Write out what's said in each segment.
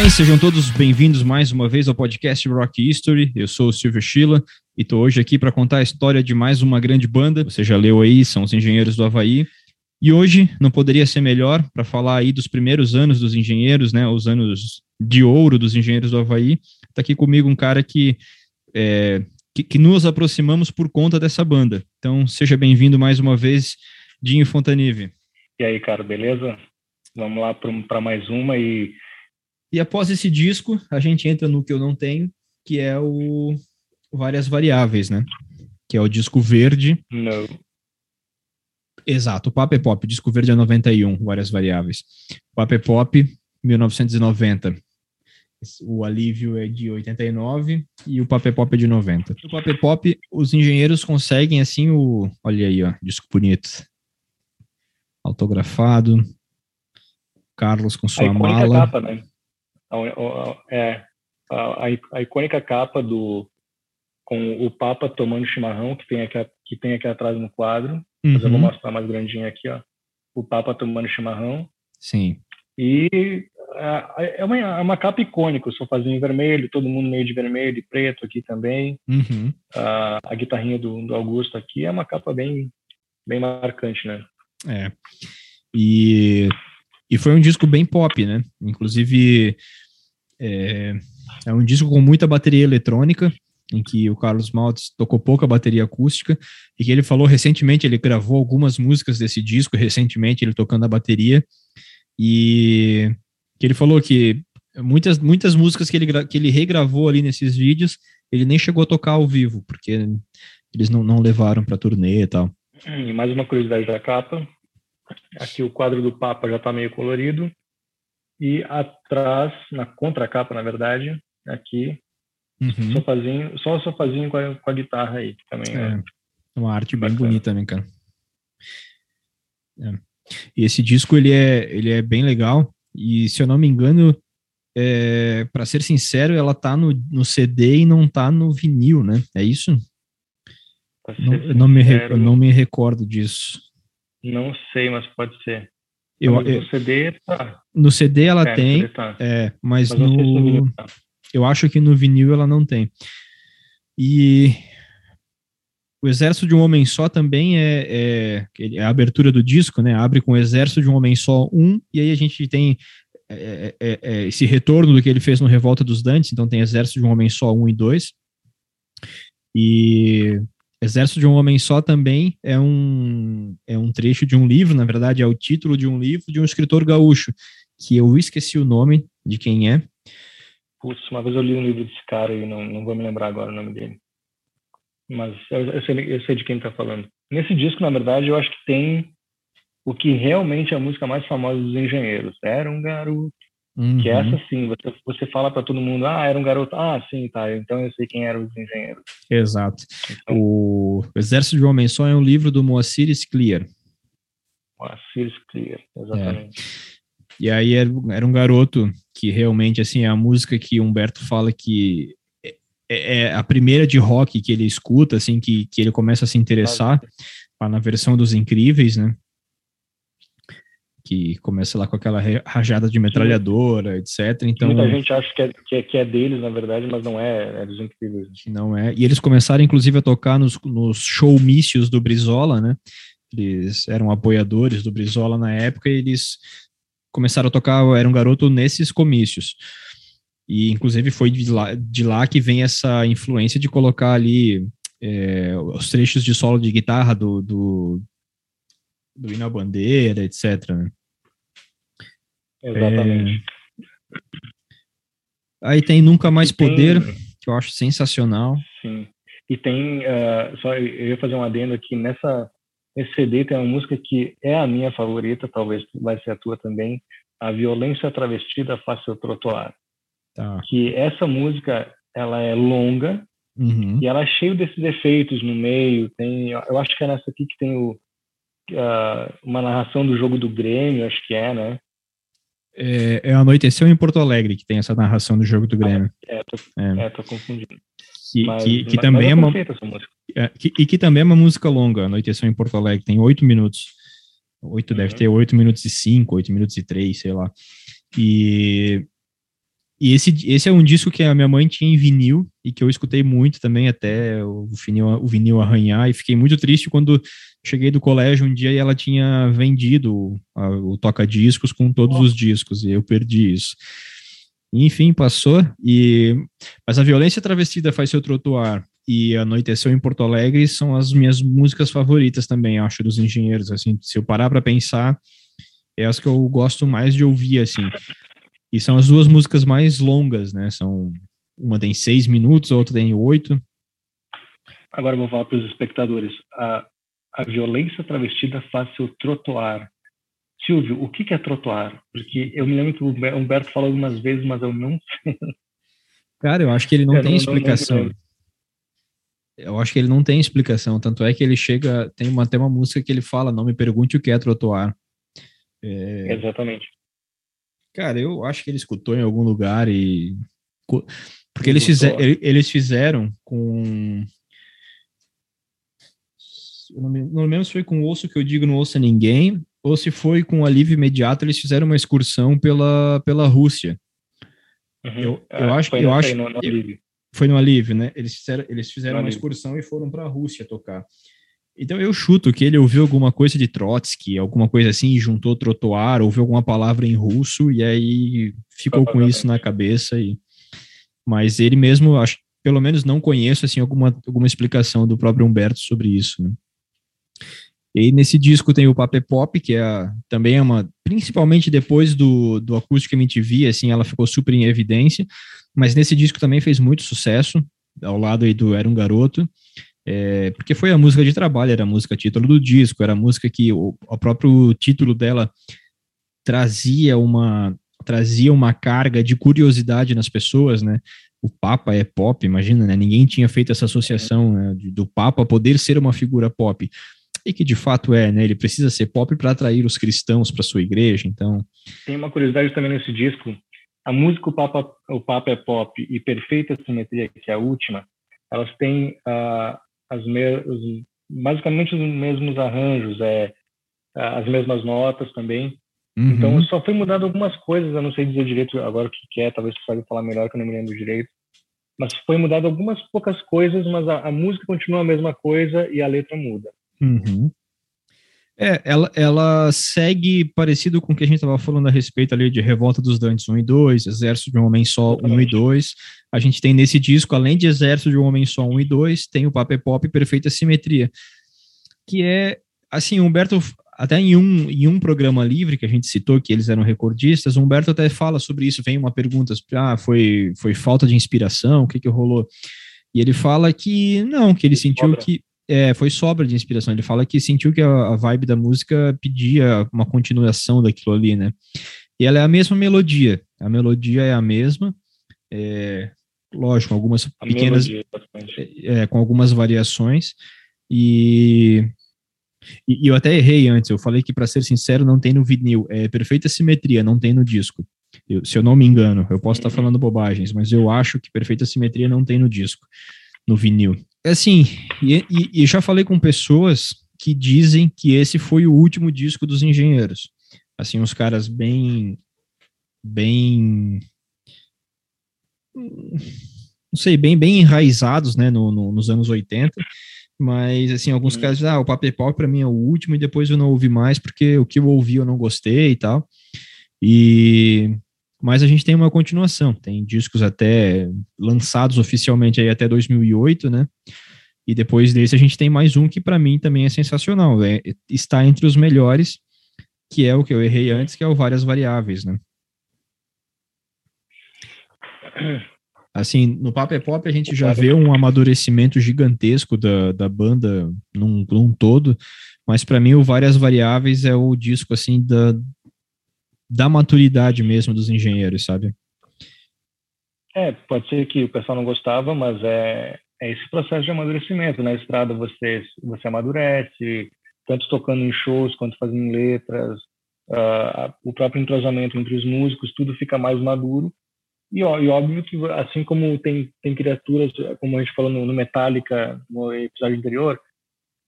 bem? Sejam todos bem-vindos mais uma vez ao podcast Rock History. Eu sou o Silvio Schilla e estou hoje aqui para contar a história de mais uma grande banda. Você já leu aí, são os Engenheiros do Havaí. E hoje não poderia ser melhor para falar aí dos primeiros anos dos engenheiros, né? Os anos de ouro dos Engenheiros do Havaí. Está aqui comigo um cara que, é, que, que nos aproximamos por conta dessa banda. Então, seja bem-vindo mais uma vez, Dinho Fontanive. E aí, cara, beleza? Vamos lá para mais uma e e após esse disco, a gente entra no que eu não tenho, que é o Várias Variáveis, né? Que é o disco verde. Não. Exato, o Papo é Pop, disco verde é 91, Várias Variáveis. É Pop, 1990. O Alívio é de 89 e o Papo é Pop é de 90. O Papo é Pop, os engenheiros conseguem, assim, o... Olha aí, ó, disco bonito. Autografado. Carlos com sua mala. Capa, né? A, é, a, a, icônica capa do com o Papa tomando chimarrão que tem aqui, que tem aqui atrás no quadro. Uhum. Mas eu vou uhum. mostrar mais grandinho aqui, ó. O Papa tomando chimarrão. Sim. E é uma, é uma capa icônica, o sofazinho vermelho, todo mundo meio de vermelho e preto aqui também. Uhum. A, a guitarrinha do, do Augusto aqui é uma capa bem, bem marcante, né? É. E e foi um disco bem pop, né? Inclusive, é, é um disco com muita bateria eletrônica, em que o Carlos Maltz tocou pouca bateria acústica, e que ele falou recentemente, ele gravou algumas músicas desse disco, recentemente ele tocando a bateria, e que ele falou que muitas, muitas músicas que ele, que ele regravou ali nesses vídeos, ele nem chegou a tocar ao vivo, porque eles não, não levaram para turnê e tal. E mais uma curiosidade da capa, Aqui o quadro do Papa já está meio colorido. E atrás, na contracapa, na verdade, aqui, uhum. sofazinho, só o sofazinho com a, com a guitarra aí. Também é, é uma arte bem bonita, né, cara? É. E esse disco, ele é, ele é bem legal. E, se eu não me engano, é, para ser sincero, ela tá no, no CD e não tá no vinil, né? É isso? Não, não me, não me recordo disso. Não sei, mas pode ser. Eu, no CD tá. No CD ela é, tem, tá. é, mas, mas no, tá. eu acho que no vinil ela não tem. E o Exército de um Homem Só também é, é, é, a abertura do disco, né? Abre com o Exército de um Homem Só 1, e aí a gente tem é, é, é, esse retorno do que ele fez no Revolta dos Dantes, então tem Exército de um Homem Só 1 e 2. E Exército de um Homem Só também é um, é um trecho de um livro, na verdade, é o título de um livro de um escritor gaúcho, que eu esqueci o nome de quem é. Putz, uma vez eu li um livro desse cara e não, não vou me lembrar agora o nome dele. Mas eu, eu, sei, eu sei de quem está falando. Nesse disco, na verdade, eu acho que tem o que realmente é a música mais famosa dos engenheiros. Era um garoto Uhum. Que essa sim, você, você fala para todo mundo, ah, era um garoto, ah, sim, tá, então eu sei quem eram os engenheiros. Exato. Então, o Exército de Homem Só é um livro do Moacir Clear. Moacir Clear, exatamente. É. E aí era, era, um garoto que realmente, assim, é a música que Humberto fala que é, é, é a primeira de rock que ele escuta, assim, que, que ele começa a se interessar, na versão dos Incríveis, né? Que começa lá com aquela rajada de metralhadora, etc. Então, Muita gente acha que é, que é, que, é, deles, na verdade, mas não é, é dos incríveis. Não é. E eles começaram, inclusive, a tocar nos, nos showmícios do Brizola, né? Eles eram apoiadores do Brizola na época e eles começaram a tocar, era um garoto nesses comícios. E, inclusive, foi de lá, de lá que vem essa influência de colocar ali é, os trechos de solo de guitarra do, do, do hino à bandeira, etc. Né? Exatamente. É... Aí tem Nunca Mais Poder, tem... que eu acho sensacional. Sim. E tem, uh, só eu ia fazer um adendo aqui, nessa, nesse CD tem uma música que é a minha favorita, talvez vai ser a tua também, A Violência Travestida Faz Seu Trotoar. Tá. Que essa música, ela é longa, uhum. e ela é cheia desses efeitos no meio, tem, eu acho que é nessa aqui que tem o, uh, uma narração do jogo do Grêmio, acho que é, né? É, é Anoiteceu em Porto Alegre que tem essa narração do jogo do Grêmio. Ah, é, tô, é. é, tô confundindo. Que, mas, que, que mas também é, é uma é, que, e que também é uma música longa, Anoiteceu em Porto Alegre, tem oito minutos. Oito, uhum. deve ter oito minutos e cinco, oito minutos e três, sei lá. E, e esse, esse é um disco que a minha mãe tinha em vinil e que eu escutei muito também até o vinil, o vinil arranhar e fiquei muito triste quando cheguei do colégio um dia e ela tinha vendido a, o toca-discos com todos oh. os discos e eu perdi isso. Enfim, passou e mas a violência travestida faz seu trotuar e Anoiteceu em Porto Alegre são as minhas músicas favoritas também, acho, dos engenheiros, assim, se eu parar para pensar, é as que eu gosto mais de ouvir, assim. E são as duas músicas mais longas, né? São uma tem seis minutos, a outra tem oito. Agora vou falar para os espectadores. A, a violência travestida faz seu trotuar. Silvio, o que, é trotuar? Porque eu me lembro que o Humberto falou algumas vezes, mas eu não sei. Cara, eu acho que ele não eu tem não, explicação. Não eu acho que ele não tem explicação, tanto é que ele chega, tem uma, tem uma música que ele fala, não me pergunte o que é trotuar. É, Exatamente. Cara, eu acho que ele escutou em algum lugar e. Porque eles, fizer, eles fizeram com. Eu não, me, não lembro se foi com o osso que eu digo não ouça ninguém, ou se foi com alívio imediato, eles fizeram uma excursão pela, pela Rússia. Uhum. Eu, eu ah, acho que. Eu acho, no, no foi no Alívio, né? Eles fizeram, eles fizeram uma excursão e foram para a Rússia tocar. Então eu chuto que ele ouviu alguma coisa de Trotsky, alguma coisa assim, juntou trotuar, ouviu alguma palavra em russo e aí ficou com isso na cabeça. E... Mas ele mesmo, acho, pelo menos não conheço assim alguma, alguma explicação do próprio Humberto sobre isso. Né? E nesse disco tem o Paper Pop, que é também é uma, principalmente depois do, do Acústico MTV, assim, ela ficou super em evidência, mas nesse disco também fez muito sucesso, ao lado aí do Era um Garoto, é, porque foi a música de trabalho, era a música título do disco, era a música que o, o próprio título dela trazia uma trazia uma carga de curiosidade nas pessoas, né? O Papa é pop, imagina, né? Ninguém tinha feito essa associação né? do Papa poder ser uma figura pop e que de fato é, né? Ele precisa ser pop para atrair os cristãos para sua igreja, então. Tem uma curiosidade também nesse disco. A música o Papa, o Papa é Pop e Perfeita Simetria, que é a última, elas têm uh, as me basicamente os mesmos arranjos, é, as mesmas notas também. Uhum. Então só foi mudado algumas coisas, eu não sei dizer direito agora o que é, talvez você saiba falar melhor que eu não me lembro direito. Mas foi mudado algumas poucas coisas, mas a, a música continua a mesma coisa e a letra muda. Uhum. É, ela, ela segue parecido com o que a gente estava falando a respeito ali de Revolta dos Dantes 1 e 2, Exército de um Homem Só 1 e 2. A gente tem nesse disco, além de Exército de um Homem Só 1 e 2, tem o Paper Pop Perfeita Simetria, que é, assim, Humberto, até em um, em um programa livre que a gente citou, que eles eram recordistas, Humberto até fala sobre isso, vem uma pergunta, ah, foi, foi falta de inspiração, o que que rolou? E ele fala que não, que ele sentiu que é, foi sobra de inspiração. Ele fala que sentiu que a, a, vibe da música pedia uma continuação daquilo ali, né? E ela é a mesma melodia. A melodia é a mesma. É, lógico, algumas a pequenas. Melodia, é, com algumas variações. E, e, eu até errei antes. Eu falei que, para ser sincero, não tem no vinil. É perfeita simetria, não tem no disco. Eu, se eu não me engano, eu posso estar uhum. falando bobagens, mas eu acho que perfeita simetria não tem no disco, no vinil assim, e, e, e já falei com pessoas que dizem que esse foi o último disco dos engenheiros. Assim, uns caras bem. bem. não sei, bem, bem enraizados, né, no, no nos anos 80. Mas, assim, alguns hum. casos, ah, o Paper Pop para mim é o último e depois eu não ouvi mais porque o que eu ouvi eu não gostei e tal. E mas a gente tem uma continuação, tem discos até lançados oficialmente aí até 2008, né? E depois desse a gente tem mais um que para mim também é sensacional, é, está entre os melhores, que é o que eu errei antes, que é o Várias Variáveis, né? Assim, no Pop é Pop a gente já vê um amadurecimento gigantesco da, da banda num, num todo, mas para mim o Várias Variáveis é o disco, assim, da, da maturidade mesmo dos engenheiros, sabe? É, pode ser que o pessoal não gostava, mas é, é esse processo de amadurecimento. Na estrada você, você amadurece, tanto tocando em shows quanto fazendo letras, uh, o próprio entrosamento entre os músicos, tudo fica mais maduro. E, ó, e óbvio que, assim como tem, tem criaturas, como a gente falou no, no Metallica, no episódio anterior,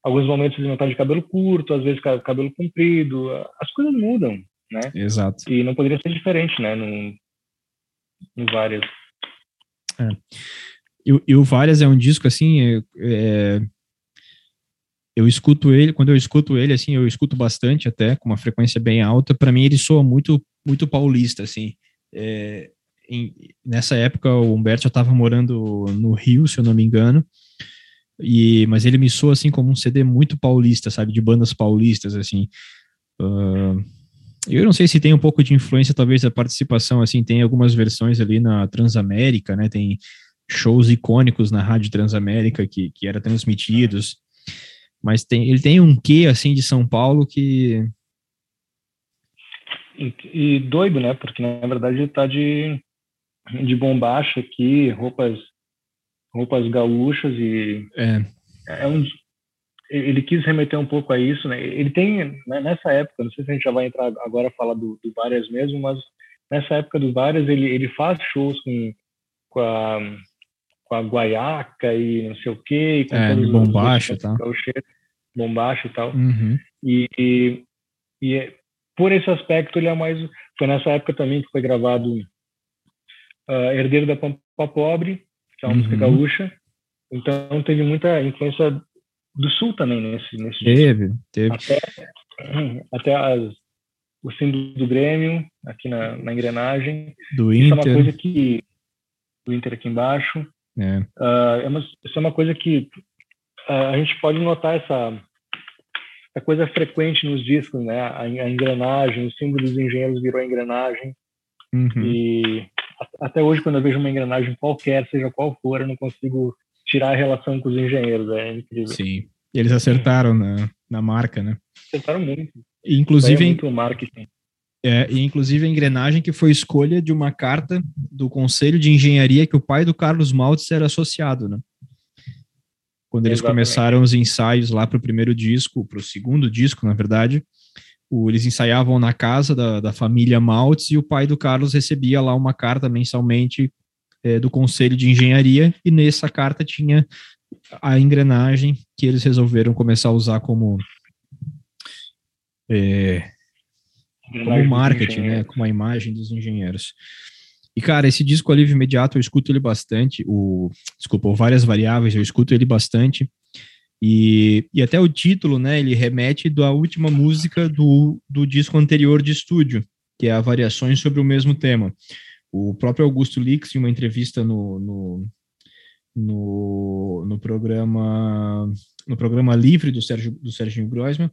alguns momentos eles vão estar de cabelo curto, às vezes cabelo comprido, as coisas mudam, né? Exato. E não poderia ser diferente, né? Não, no Várias. É. E, e, o Várias é um disco, assim, é, é, eu escuto ele, quando eu escuto ele, assim, eu escuto bastante até, com uma frequência bem alta, para mim ele soa muito, muito paulista, assim. É, em, nessa época o Humberto já estava morando no Rio, se eu não me engano, e, mas ele me soa assim como um CD muito paulista, sabe, de bandas paulistas, assim. Uh, eu não sei se tem um pouco de influência, talvez, da participação, assim, tem algumas versões ali na Transamérica, né, tem shows icônicos na Rádio Transamérica que, que eram transmitidos, mas tem, ele tem um quê, assim, de São Paulo que... E, e doido, né, porque na verdade ele tá de, de bombacha aqui, roupas roupas gaúchas e é, é um ele quis remeter um pouco a isso, né? Ele tem né, nessa época, não sei se a gente já vai entrar agora a falar do, do Várias mesmo, mas nessa época do Várias ele ele faz shows com com a, com a guaiaca e não sei o quê, e com é, tá? bombacha e tal. Uhum. E, e, e, é, por esse aspecto ele é mais foi nessa época também que foi gravado uh, Herdeiro da Pampa Pobre que é uma uhum. música gaúcha. Então teve muita influência do sul também nesse, nesse Teve, teve. Até, até as, o símbolo do Grêmio, aqui na, na engrenagem. Do Inter. Isso é uma coisa que. Do Inter aqui embaixo. É. Uh, é uma, isso é uma coisa que uh, a gente pode notar essa, essa coisa frequente nos discos, né? A, a engrenagem, o símbolo dos engenheiros virou a engrenagem. Uhum. E até hoje, quando eu vejo uma engrenagem qualquer, seja qual for, eu não consigo tirar a relação com os engenheiros. É incrível. Sim. Eles acertaram na, na marca, né? Acertaram muito. Inclusive, é muito marketing. É, e inclusive a engrenagem que foi escolha de uma carta do Conselho de Engenharia que o pai do Carlos Maltz era associado, né? Quando eles Exatamente. começaram os ensaios lá para o primeiro disco, para o segundo disco, na verdade, o, eles ensaiavam na casa da, da família Maltz e o pai do Carlos recebia lá uma carta mensalmente é, do Conselho de Engenharia e nessa carta tinha a engrenagem que eles resolveram começar a usar como é, como marketing, né, como a imagem dos engenheiros. E cara, esse disco Alívio Imediato eu escuto ele bastante, o desculpa, várias variáveis eu escuto ele bastante. E, e até o título, né, ele remete da última música do, do disco anterior de estúdio, que é a Variações sobre o mesmo tema. O próprio Augusto Lix, em uma entrevista no, no, no, no programa no programa Livre do Sérgio do Serginho Groisman,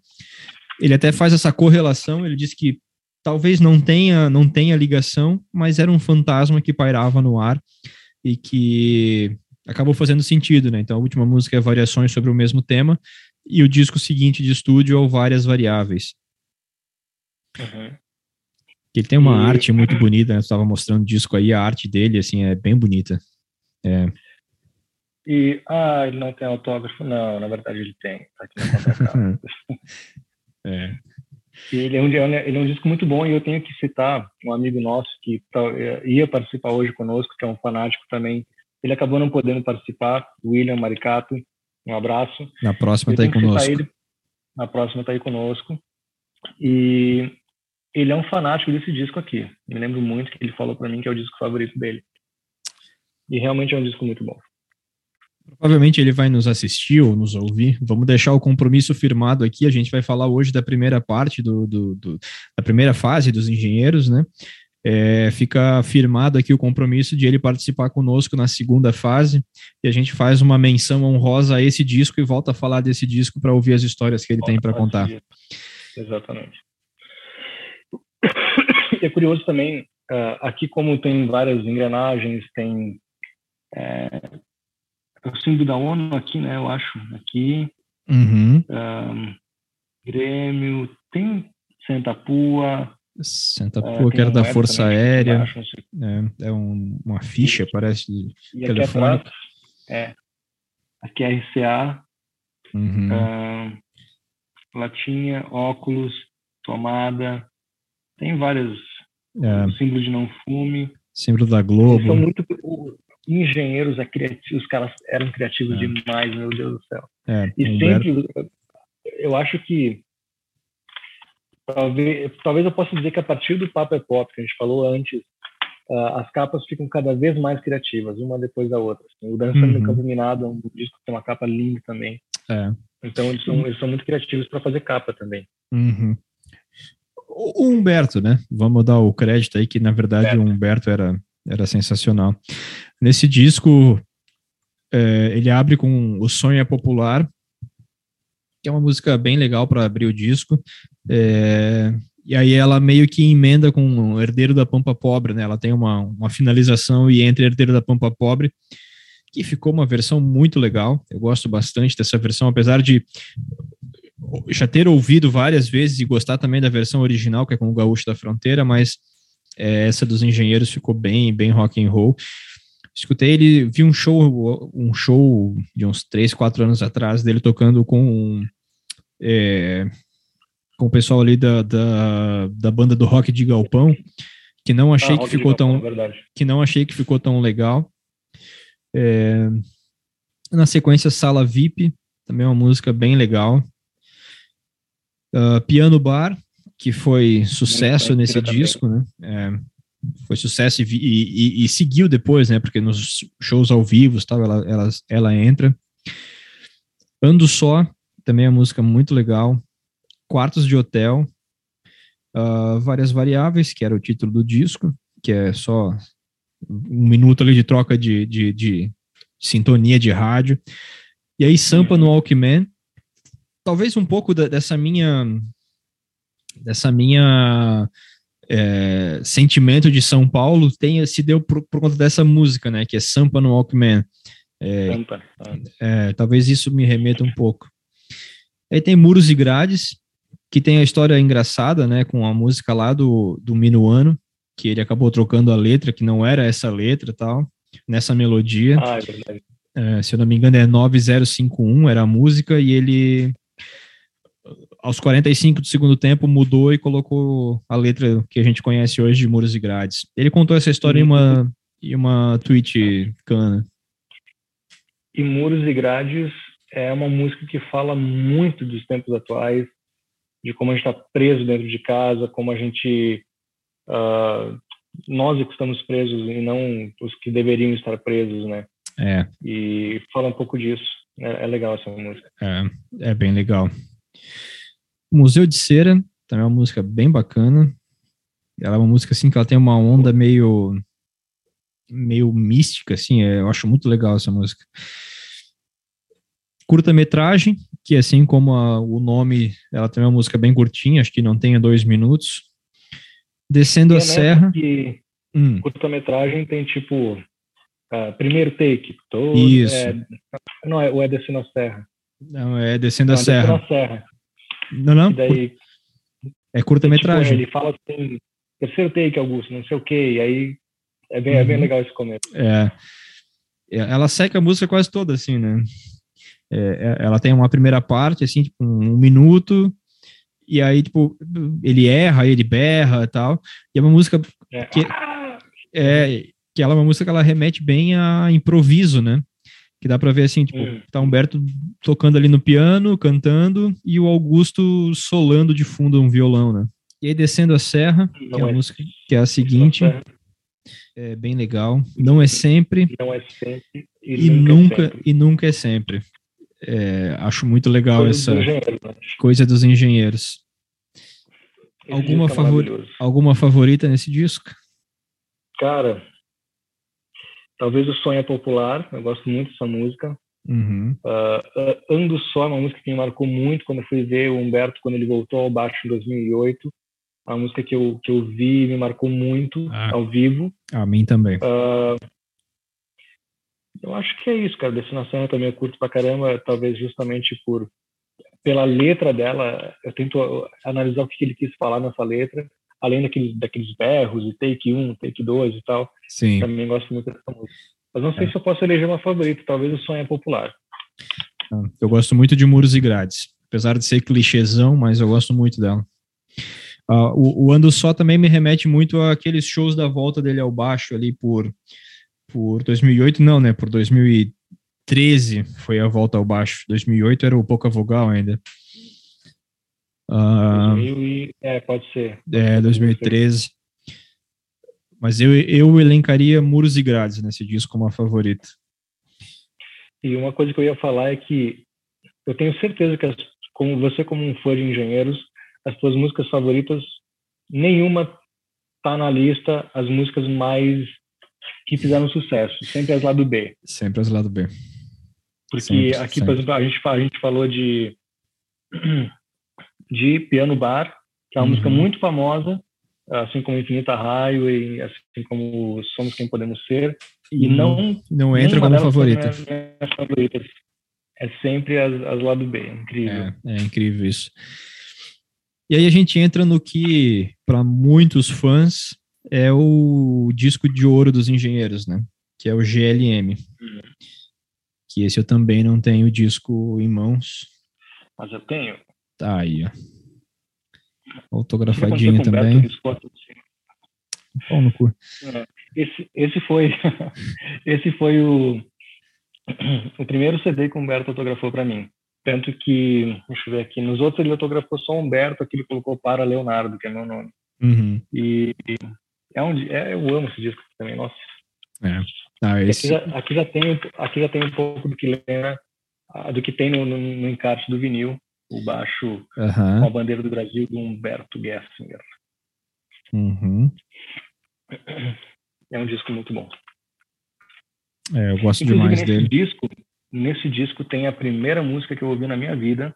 ele até faz essa correlação, ele diz que talvez não tenha não tenha ligação, mas era um fantasma que pairava no ar e que acabou fazendo sentido, né? Então a última música é Variações sobre o mesmo tema e o disco seguinte de estúdio é o Várias Variáveis. Uhum. Ele tem uma e... arte muito bonita, né? estava mostrando o disco aí, a arte dele, assim, é bem bonita. É. E, ah, ele não tem autógrafo? Não, na verdade ele tem. Tá aqui na é. Ele é, um, ele é um disco muito bom e eu tenho que citar um amigo nosso que tá, ia participar hoje conosco, que é um fanático também ele acabou não podendo participar, William Maricato, um abraço. Na próxima está aí conosco. Ele, na próxima está aí conosco. E ele é um fanático desse disco aqui. Me lembro muito que ele falou para mim que é o disco favorito dele. E realmente é um disco muito bom. Provavelmente ele vai nos assistir ou nos ouvir. Vamos deixar o compromisso firmado aqui. A gente vai falar hoje da primeira parte do, do, do da primeira fase dos engenheiros, né? é, fica firmado aqui o compromisso de ele participar conosco na segunda fase e a gente faz uma menção honrosa a esse disco e volta a falar desse disco para ouvir as histórias que ele tem para contar. Exatamente. É curioso também, uh, aqui como tem várias engrenagens, tem é, o símbolo da ONU aqui, né, eu acho, aqui, uhum. um, Grêmio, tem Santa Pua, Santa Pua, que era da Força Aérea. Baixo, é, é um, uma ficha, parece, de telefone. Aqui é, aqui é RCA, uhum. uh, latinha, óculos, tomada, tem vários é. símbolos de não fume. Símbolo da Globo. são muito engenheiros, é criativos, os caras eram criativos é. demais, meu Deus do céu. É, e sempre, eu acho que talvez, talvez eu possa dizer que a partir do Papa é Pop, que a gente falou antes, uh, as capas ficam cada vez mais criativas, uma depois da outra. Assim. O Dançando uhum. no Campo Minado é um disco que tem uma capa linda também. É. Então eles são, eles são muito criativos para fazer capa também. Uhum. O Humberto, né? Vamos dar o crédito aí que na verdade Humberto. o Humberto era, era sensacional. Nesse disco é, ele abre com O Sonho é Popular, que é uma música bem legal para abrir o disco. É, e aí ela meio que emenda com Herdeiro da Pampa Pobre, né? Ela tem uma, uma finalização e entre Herdeiro da Pampa Pobre, que ficou uma versão muito legal. Eu gosto bastante dessa versão, apesar de já ter ouvido várias vezes e gostar também da versão original, que é com o Gaúcho da Fronteira, mas é, essa dos engenheiros ficou bem, bem rock and roll. Escutei ele, vi um show, um show de uns três, quatro anos atrás dele tocando com é, com o pessoal ali da, da, da, banda do rock de galpão, que não achei ah, que ficou galpão, tão é que não achei que ficou tão legal. É, na sequência Sala VIP, também uma música bem legal. Uh, Piano Bar, que foi sucesso nesse disco, né? É, foi sucesso e, e, e, seguiu depois, né? Porque nos shows ao vivo, tal, ela, ela, ela entra. Ando Só, também é uma música muito legal quartos de hotel, uh, várias variáveis, que era o título do disco, que é só um minuto ali de troca de, de, de sintonia de rádio. E aí, Sampa no Walkman, talvez um pouco da, dessa minha dessa minha é, sentimento de São Paulo tenha se deu por, por, conta dessa música, né? Que é Sampa no Walkman. É, Sampa. É, talvez isso me remeta um pouco. Aí tem Muros e Grades, que tem a história engraçada, né, com a música lá do, do Minuano, que ele acabou trocando a letra, que não era essa letra tal, nessa melodia. Ah, é verdade. É, se eu não me engano, é 9051, era a música, e ele, aos 45 do segundo tempo, mudou e colocou a letra que a gente conhece hoje de Muros e Grades. Ele contou essa história em uma, em uma tweet cana. E Muros e Grades é uma música que fala muito dos tempos atuais, de como a gente está preso dentro de casa, como a gente uh, nós é que estamos presos e não os que deveriam estar presos, né? É. E fala um pouco disso. É, é legal essa música. É, é bem legal. Museu de Cera também é uma música bem bacana. Ela é uma música assim que ela tem uma onda meio meio mística, assim. É, eu acho muito legal essa música. Curta-metragem, que assim como a, o nome, ela tem uma música bem curtinha, acho que não tem dois minutos. Descendo a é serra. Hum. Curta-metragem tem tipo uh, primeiro take. Todo, Isso. É, não, é, ou é descendo a serra. Não, é descendo não, a serra. Descendo a serra. Não, não. Daí, é curta-metragem. Tipo, ele fala assim, terceiro take, Augusto, não sei o que, e aí é bem, uhum. é bem uhum. legal esse começo. É. Ela seca a música quase toda, assim, né? É, é, ela tem uma primeira parte, assim, tipo, um, minuto, e aí, tipo, ele erra, ele berra e tal. E é uma música é. que é, que ela é uma música que ela remete bem a improviso, né? Que dá para ver assim, tipo, hum. tá Humberto tocando ali no piano, cantando, e o Augusto solando de fundo um violão, né? E aí descendo a serra, Não que é a é. música que é a seguinte, é bem legal. Não é sempre. Não é sempre. E, e nunca, é e nunca é sempre. É, acho muito legal coisa essa dos coisa dos engenheiros. alguma, é favor... alguma favorita nesse disco? Cara, talvez o Sonho é Popular, eu gosto muito dessa música. Uhum. Uh, Ando Só, uma música que me marcou muito quando eu fui ver o Humberto, quando ele voltou ao baixo em 2008. Uma música que eu, que eu vi me marcou muito ah, ao vivo. A mim também. Uh, eu acho que é isso, cara. Destinação eu também curto pra caramba, talvez justamente por pela letra dela, eu tento analisar o que ele quis falar nessa letra, além daqueles, daqueles berros e take 1, take 2 e tal. Sim. Também gosto muito dessa música. Mas não sei é. se eu posso eleger uma favorita, talvez o Sonho é Popular. Ah, eu gosto muito de Muros e Grades, apesar de ser clichêzão, mas eu gosto muito dela. Uh, o, o Ando Só também me remete muito àqueles shows da volta dele ao baixo ali por por 2008 não, né? Por 2013 foi a volta ao baixo. 2008 era o pouca vogal ainda. Uh, e, é, pode ser. É, 2013. Mas eu, eu elencaria Muros e Grades nesse disco como a favorita. E uma coisa que eu ia falar é que eu tenho certeza que, as, como você, como um fã de engenheiros, as suas músicas favoritas, nenhuma tá na lista as músicas mais que fizeram sucesso, sempre as lado B. Sempre as lado B. Porque sempre, aqui, sempre. por exemplo, a gente, a gente falou de, de Piano Bar, que é uma uhum. música muito famosa, assim como Infinita Raio e assim como Somos Quem Podemos Ser, e uhum. não não entra como favorita. É sempre as, as lado B, é incrível. É, é incrível isso. E aí a gente entra no que, para muitos fãs, é o disco de ouro dos engenheiros, né? Que é o GLM. Uhum. Que esse eu também não tenho disco em mãos. Mas eu tenho. Tá aí, ó. Autografadinho também. Pau no cu. É, esse, esse foi, esse foi o, o primeiro CD que o Humberto autografou para mim. Tanto que, deixa eu ver aqui, nos outros ele autografou só Humberto, aqui ele colocou para Leonardo, que é meu nome. Uhum. E é um, é, eu amo esse disco também, nossa. É. Ah, esse... aqui, já, aqui, já tem, aqui já tem um pouco do que lembra, do que tem no, no, no encarte do vinil, o baixo uhum. com a bandeira do Brasil do Humberto Gessinger. Uhum. É um disco muito bom. É, eu gosto Inclusive, demais nesse dele. Disco, nesse disco tem a primeira música que eu ouvi na minha vida.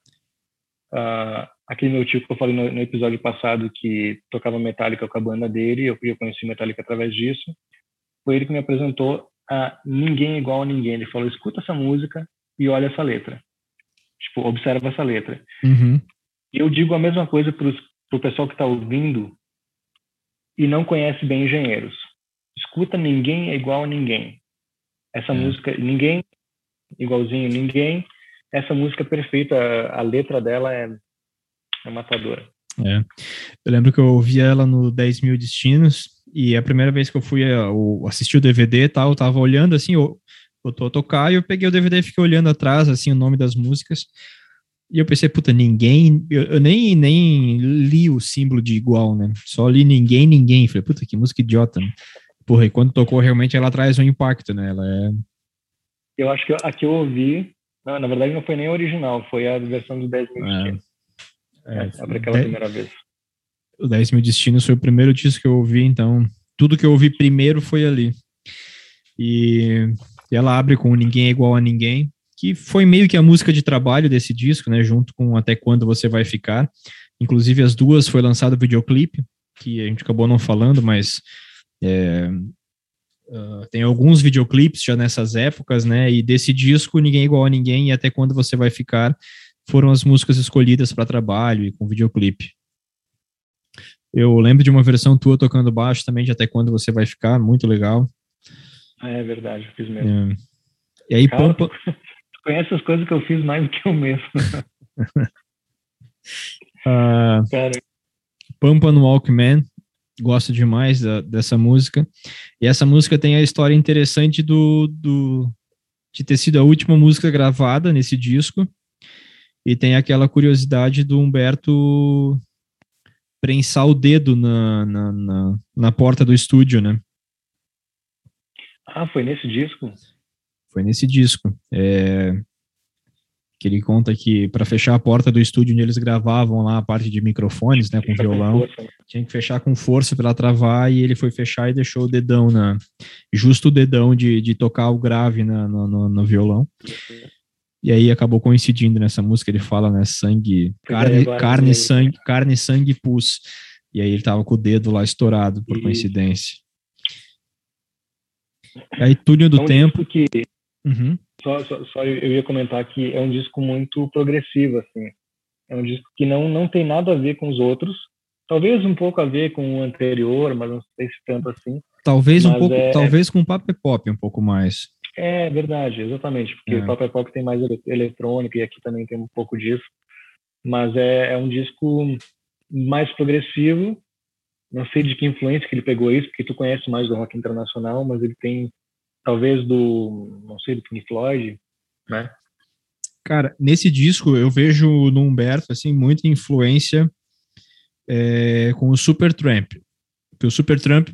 Uh, aquele meu tio que eu falei no, no, episódio passado que tocava Metallica com a banda dele, eu, eu conheci Metallica através disso. Foi ele que me apresentou a Ninguém Igual a Ninguém. Ele falou: escuta essa música e olha essa letra. Tipo, observa essa letra. Uhum. E eu digo a mesma coisa para o pessoal que está ouvindo e não conhece bem engenheiros. Escuta Ninguém é Igual a Ninguém. Essa é. música, Ninguém igualzinho ninguém. Essa música é perfeita, a, a letra dela é, é matadora. É. Eu lembro que eu ouvi ela no 10 mil destinos e a primeira vez que eu fui eu assistir o DVD tal, eu tava olhando assim, eu, tô a tocar e eu peguei o DVD e fiquei olhando atrás assim o nome das músicas. E eu pensei, puta, ninguém, eu, eu, nem, nem li o símbolo de igual, né? Só li ninguém, ninguém. Falei, puta, que música idiota, né? Porra, e quando tocou, realmente ela traz um impacto, né? Ela é eu acho que a que eu ouvi, não, na verdade não foi nem a original, foi a versão do 10 mil é. destinos. É, é, aquela primeira vez. O 10 mil destinos foi o primeiro disco que eu ouvi, então tudo que eu ouvi primeiro foi ali. E ela abre com Ninguém é Igual a Ninguém, que foi meio que a música de trabalho desse disco, né, junto com Até Quando Você Vai Ficar. Inclusive as duas foi lançado o videoclipe, que a gente acabou não falando, mas é, Uh, tem alguns videoclipes já nessas épocas, né? E desse disco, Ninguém é Igual a Ninguém e Até Quando Você Vai Ficar foram as músicas escolhidas para trabalho e com videoclipe. Eu lembro de uma versão tua tocando baixo também de Até Quando Você Vai Ficar, muito legal. É verdade, eu fiz mesmo. É. E aí, Cara, Pampa... Tu conhece as coisas que eu fiz mais do que eu mesmo. uh, Cara. Pampa no Walkman, gosto demais da, dessa música. E essa música tem a história interessante do, do de ter sido a última música gravada nesse disco. E tem aquela curiosidade do Humberto prensar o dedo na, na, na, na porta do estúdio, né? Ah, foi nesse disco? Foi nesse disco. É, que ele conta que para fechar a porta do estúdio onde eles gravavam lá a parte de microfones, né, com violão, com né? tinha que fechar com força para travar e ele foi fechar e deixou o dedão na, justo o dedão de, de tocar o grave na, no, no, no violão. E aí acabou coincidindo nessa música, ele fala, né, sangue, carne, carne, sangue, carne, sangue e pus. E aí ele tava com o dedo lá estourado por coincidência. Aí Túnel do é Tempo. Que... Uhum. Só, só, só, eu ia comentar que é um disco muito progressivo, assim. É um disco que não, não tem nada a ver com os outros. Talvez um pouco a ver com o anterior, mas não sei se tanto assim. Talvez um pouco, é... talvez com o Pop Pop um pouco mais. É verdade, exatamente, porque é. o Pop Pop tem mais eletrônico e aqui também tem um pouco disso. Mas é, é um disco mais progressivo. Não sei de que influência que ele pegou isso, porque tu conhece mais do rock internacional, mas ele tem talvez do, não sei, do Pink Floyd, né? Cara, nesse disco eu vejo no Humberto, assim, muita influência é, com o Supertramp. Porque o Supertramp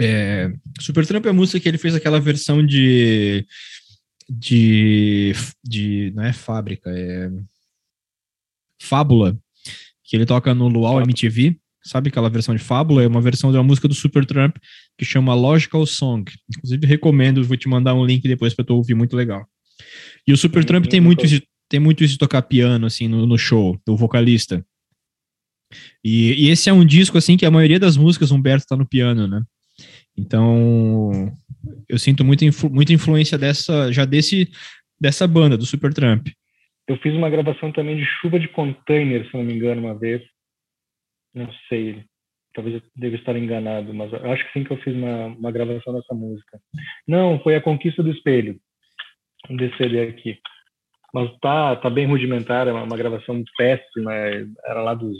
É, Supertramp é a música que ele fez aquela versão de. de. de não é fábrica, é. Fábula, que ele toca no Luau MTV. Sabe aquela versão de Fábula? É uma versão de uma música do Supertramp que chama Logical Song. Inclusive, recomendo, vou te mandar um link depois para tu ouvir, muito legal. E o Supertramp tem muito, isso, tem muito isso de tocar piano, assim, no, no show, do vocalista. E, e, esse é um disco, assim, que a maioria das músicas Humberto tá no piano, né? Então, eu sinto muita, influ, muita influência dessa, já desse, dessa banda, do Supertramp. Eu fiz uma gravação também de Chuva de Container, se não me engano, uma vez. Não sei, talvez eu deva estar enganado, mas acho que sim que eu fiz uma, uma gravação dessa música. Não, foi A Conquista do Espelho, um CD aqui. Mas tá, tá bem rudimentar, é uma, uma gravação péssima, era lá dos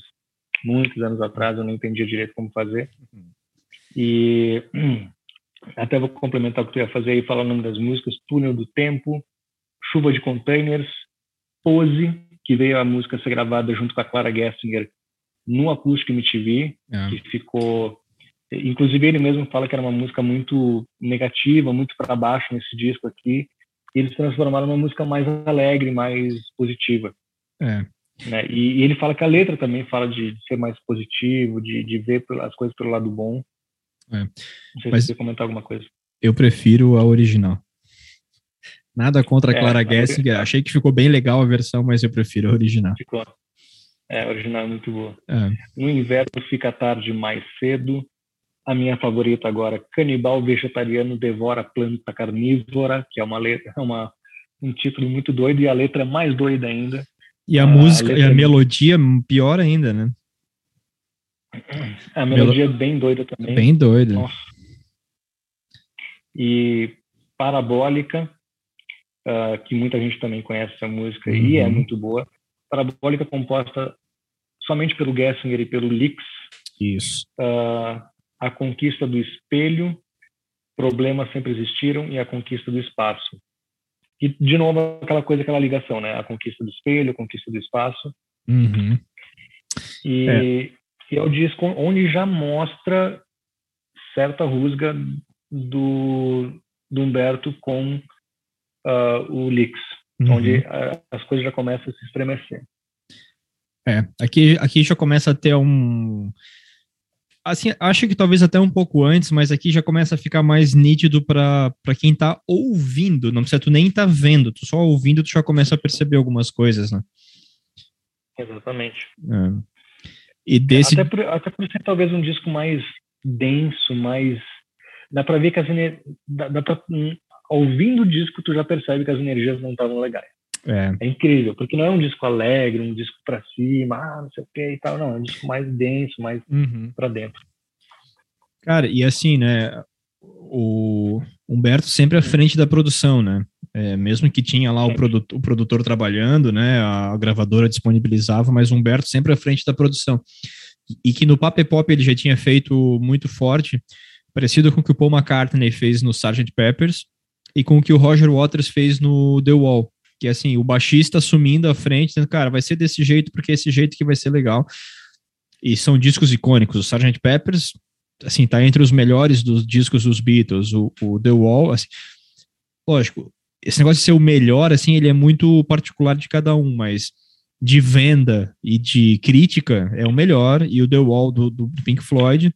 muitos anos atrás, eu não entendia direito como fazer. E hum, até vou complementar o que tu ia fazer aí, falar o nome das músicas, Túnel do Tempo, Chuva de Containers, Pose, que veio a música ser gravada junto com a Clara Gessinger no Acústico MTV, é. que ficou... Inclusive ele mesmo fala que era uma música muito negativa, muito para baixo nesse disco aqui, e eles transformaram numa música mais alegre, mais positiva. É. Né? E, e, ele fala que a letra também fala de, de ser mais positivo, de, de ver as coisas pelo lado bom. É. Não sei Mas se você comentar alguma coisa. Eu prefiro a original. Nada contra a é, Clara é, Gessinger. Achei que ficou bem legal a versão, mas eu prefiro a original. Ficou. É, original é muito boa. É. No inverno fica tarde mais cedo. A minha favorita agora, Canibal Vegetariano Devora Planta Carnívora, que é uma letra, é uma, um título muito doido e a letra é mais doida ainda. E a, a música, a e a melodia pior ainda, né? A melodia Melo... é bem doida também. Bem doida. Nossa. E Parabólica, uh, que muita gente também conhece essa música uhum. e é uhum. muito boa. Parabólica composta somente pelo Gessinger e pelo Lix. Isso. Uh, a conquista do espelho, problemas sempre existiram e a conquista do espaço. E, de novo, aquela coisa, aquela ligação, né? A conquista do espelho, a conquista do espaço. Uhum. E, é. e é o disco onde já mostra certa rusga do, do Humberto com uh, o Lix, uhum. onde uh, as coisas já começam a se estremecer. É, aqui, aqui já começa a ter um, assim, acho que talvez até um pouco antes, mas aqui já começa a ficar mais nítido para quem está ouvindo, não precisa tu nem tá vendo, tu só ouvindo tu já começa a perceber algumas coisas, né? Exatamente. É. E desse... Até por, até por ser talvez um disco mais denso, mais... Dá para ver que as. Dá, dá pra... Ouvindo o disco tu já percebe que as energias não estavam legais. É. é. incrível, porque não é um disco alegre, um disco para cima, ah, não sei o que e tal, não, é um disco mais denso, mais uhum. para dentro. Cara, e assim, né, o Humberto sempre à frente da produção, né, é, mesmo que tinha lá o produtor, o produtor trabalhando, né, a gravadora disponibilizava, mas o Humberto sempre à frente da produção. E que no Pop Pop ele já tinha feito muito forte, parecido com o que o Paul McCartney fez no Sgt. Peppers e com o que o Roger Waters fez no The Wall que assim, o baixista assumindo a frente, dizendo, cara, vai ser desse jeito porque é esse jeito que vai ser legal. E são discos icônicos. O Sgt. Peppers, assim, tá entre os melhores dos discos dos Beatles. O, o The Wall, assim, lógico, esse negócio de ser o melhor, assim, ele é muito particular de cada um, mas de venda e de crítica é o melhor, e o The Wall do, do Pink Floyd.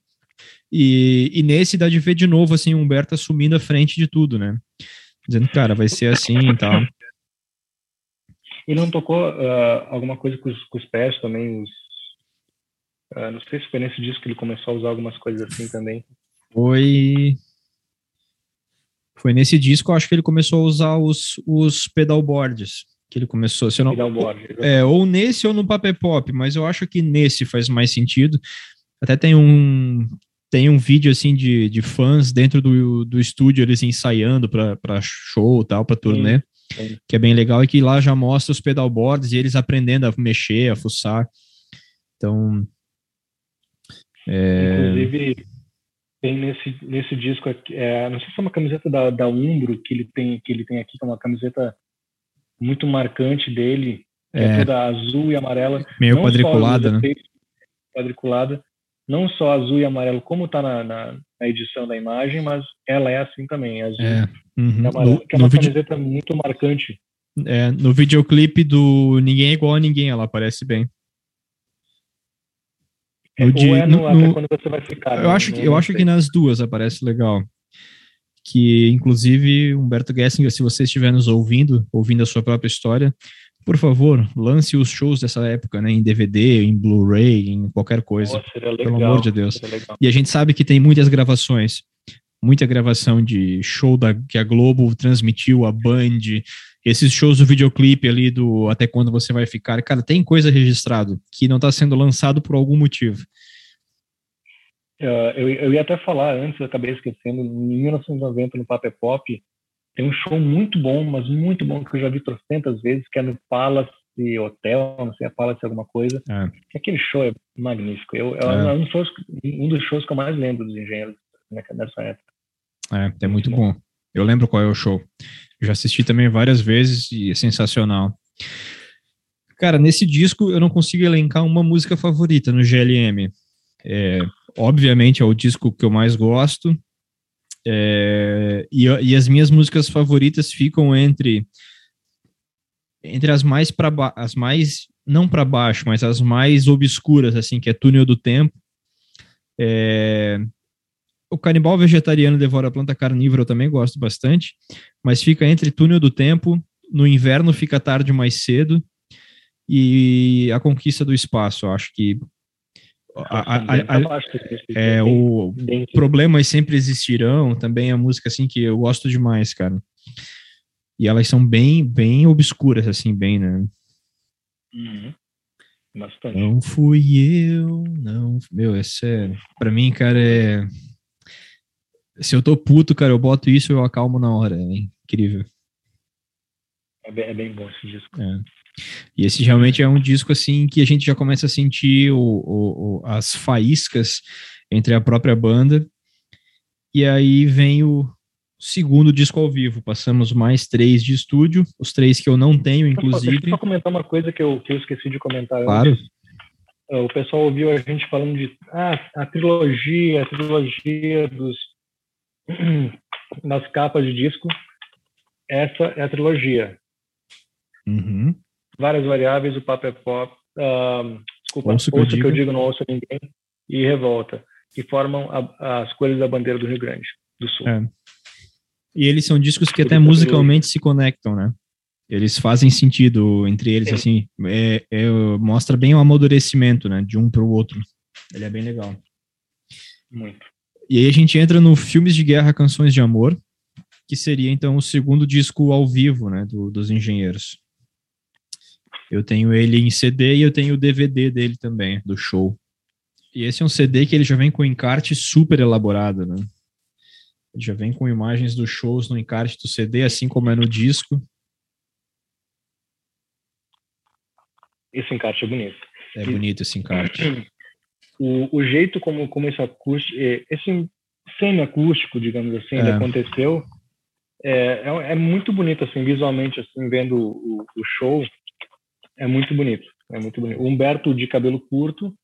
E, e nesse dá de ver de novo, assim, o Humberto assumindo a frente de tudo, né? Dizendo, cara, vai ser assim e tal. Ele não tocou uh, alguma coisa com os, com os, pés também? Os, uh, não sei se foi nesse disco que ele começou a usar algumas coisas assim também. Foi. Foi nesse disco, eu acho que ele começou a usar os, os pedalboards. Que ele começou, se não, Pedalboard, é, ou nesse ou no Paper Pop, mas eu acho que nesse faz mais sentido. Até tem um, tem um vídeo assim de, de fãs dentro do, do estúdio, eles ensaiando para show tal, para turnê. Sim que é bem legal e que lá já mostra os pedalboards e eles aprendendo a mexer, a fuçar. Então. É... Inclusive, tem nesse, nesse disco aqui, é, não sei se é uma camiseta da, da Umbro que ele tem que ele tem aqui, que é uma camiseta muito marcante dele, é, é toda azul e amarela. Meio quadriculada, né? Quadriculada. Não só azul e amarelo, como está na, na, na, edição da imagem, mas ela é assim também, azul é. Uhum. e amarelo, no, que é uma camiseta muito marcante. É, no videoclipe do Ninguém é Igual a Ninguém, ela aparece bem. No de, é no, no, quando você vai ficar. Eu né? acho, que, eu acho que nas duas aparece legal. Que, inclusive, Humberto Gessinger, se você estiver nos ouvindo, ouvindo a sua própria história, por favor, lance os shows dessa época, né, em DVD, em Blu-ray, em qualquer coisa. Oh, legal, pelo amor de Deus. E a gente sabe que tem muitas gravações, muita gravação de show da, que a Globo transmitiu, a Band, esses shows do videoclipe ali do Até Quando Você Vai Ficar, cara, tem coisa registrado que não está sendo lançado por algum motivo. Uh, eu, eu ia até falar antes, eu acabei esquecendo, em 1990 no Paper Pop, tem um show muito bom, mas muito bom, que eu já vi trocentas vezes, que é no Palace Hotel, não sei, a Palace alguma coisa. É. Aquele show é magnífico. Eu, é. é um, shows, um, dos shows que eu mais lembro dos engenheiros nessa época. É, é muito bom. Eu lembro qual é o show. Já assisti também várias vezes e é sensacional. Cara, nesse disco eu não consigo elencar uma música favorita no GLM. É, obviamente é o disco que eu mais gosto. É, e, e, as minhas músicas favoritas ficam entre entre as mais para as mais não para baixo, mas as mais obscuras assim, que é Túnel do Tempo. É, o canibal vegetariano devora a planta carnívora, eu também gosto bastante, mas fica entre Túnel do Tempo, no inverno fica tarde mais cedo, e a conquista do espaço. Eu acho que a, a, a, é, o problemas sempre existirão, também é música assim que eu gosto demais, cara. E elas são bem, bem obscuras, assim, bem, né? Uhum. Bastante. Não fui eu, não. Meu, é. Pra mim, cara, é se eu tô puto, cara, eu boto isso e eu acalmo na hora. É incrível. É bem, é bem bom esse disco. É. E esse realmente é um disco assim que a gente já começa a sentir o, o, o, as faíscas entre a própria banda. E aí vem o segundo disco ao vivo. Passamos mais três de estúdio, os três que eu não tenho, inclusive. Deixa eu só comentar uma coisa que eu, que eu esqueci de comentar claro. antes. O pessoal ouviu a gente falando de ah, a trilogia, a trilogia dos nas capas de disco, essa é a trilogia. Uhum. Várias variáveis, o Papo é Pop, uh, desculpa, ouço, que, eu, que eu digo, não ouço ninguém, e Revolta, que formam a, as cores da bandeira do Rio Grande do Sul. É. E eles são discos que até musicalmente se conectam, né? Eles fazem sentido entre eles, Sim. assim, é, é, mostra bem o amadurecimento, né, de um para o outro. Ele é bem legal. Muito. E aí a gente entra no Filmes de Guerra, Canções de Amor, que seria então o segundo disco ao vivo, né, do, dos Engenheiros. Eu tenho ele em CD e eu tenho o DVD dele também, do show. E esse é um CD que ele já vem com encarte super elaborado, né? Ele já vem com imagens dos shows no encarte do CD, assim como é no disco. Esse encarte é bonito. É bonito esse encarte. o, o jeito como, como esse acústico, é, esse semi-acústico, digamos assim, é. aconteceu, é, é, é, muito bonito, assim, visualmente, assim, vendo o, o, show, é muito bonito, é muito bonito. O Humberto de cabelo curto,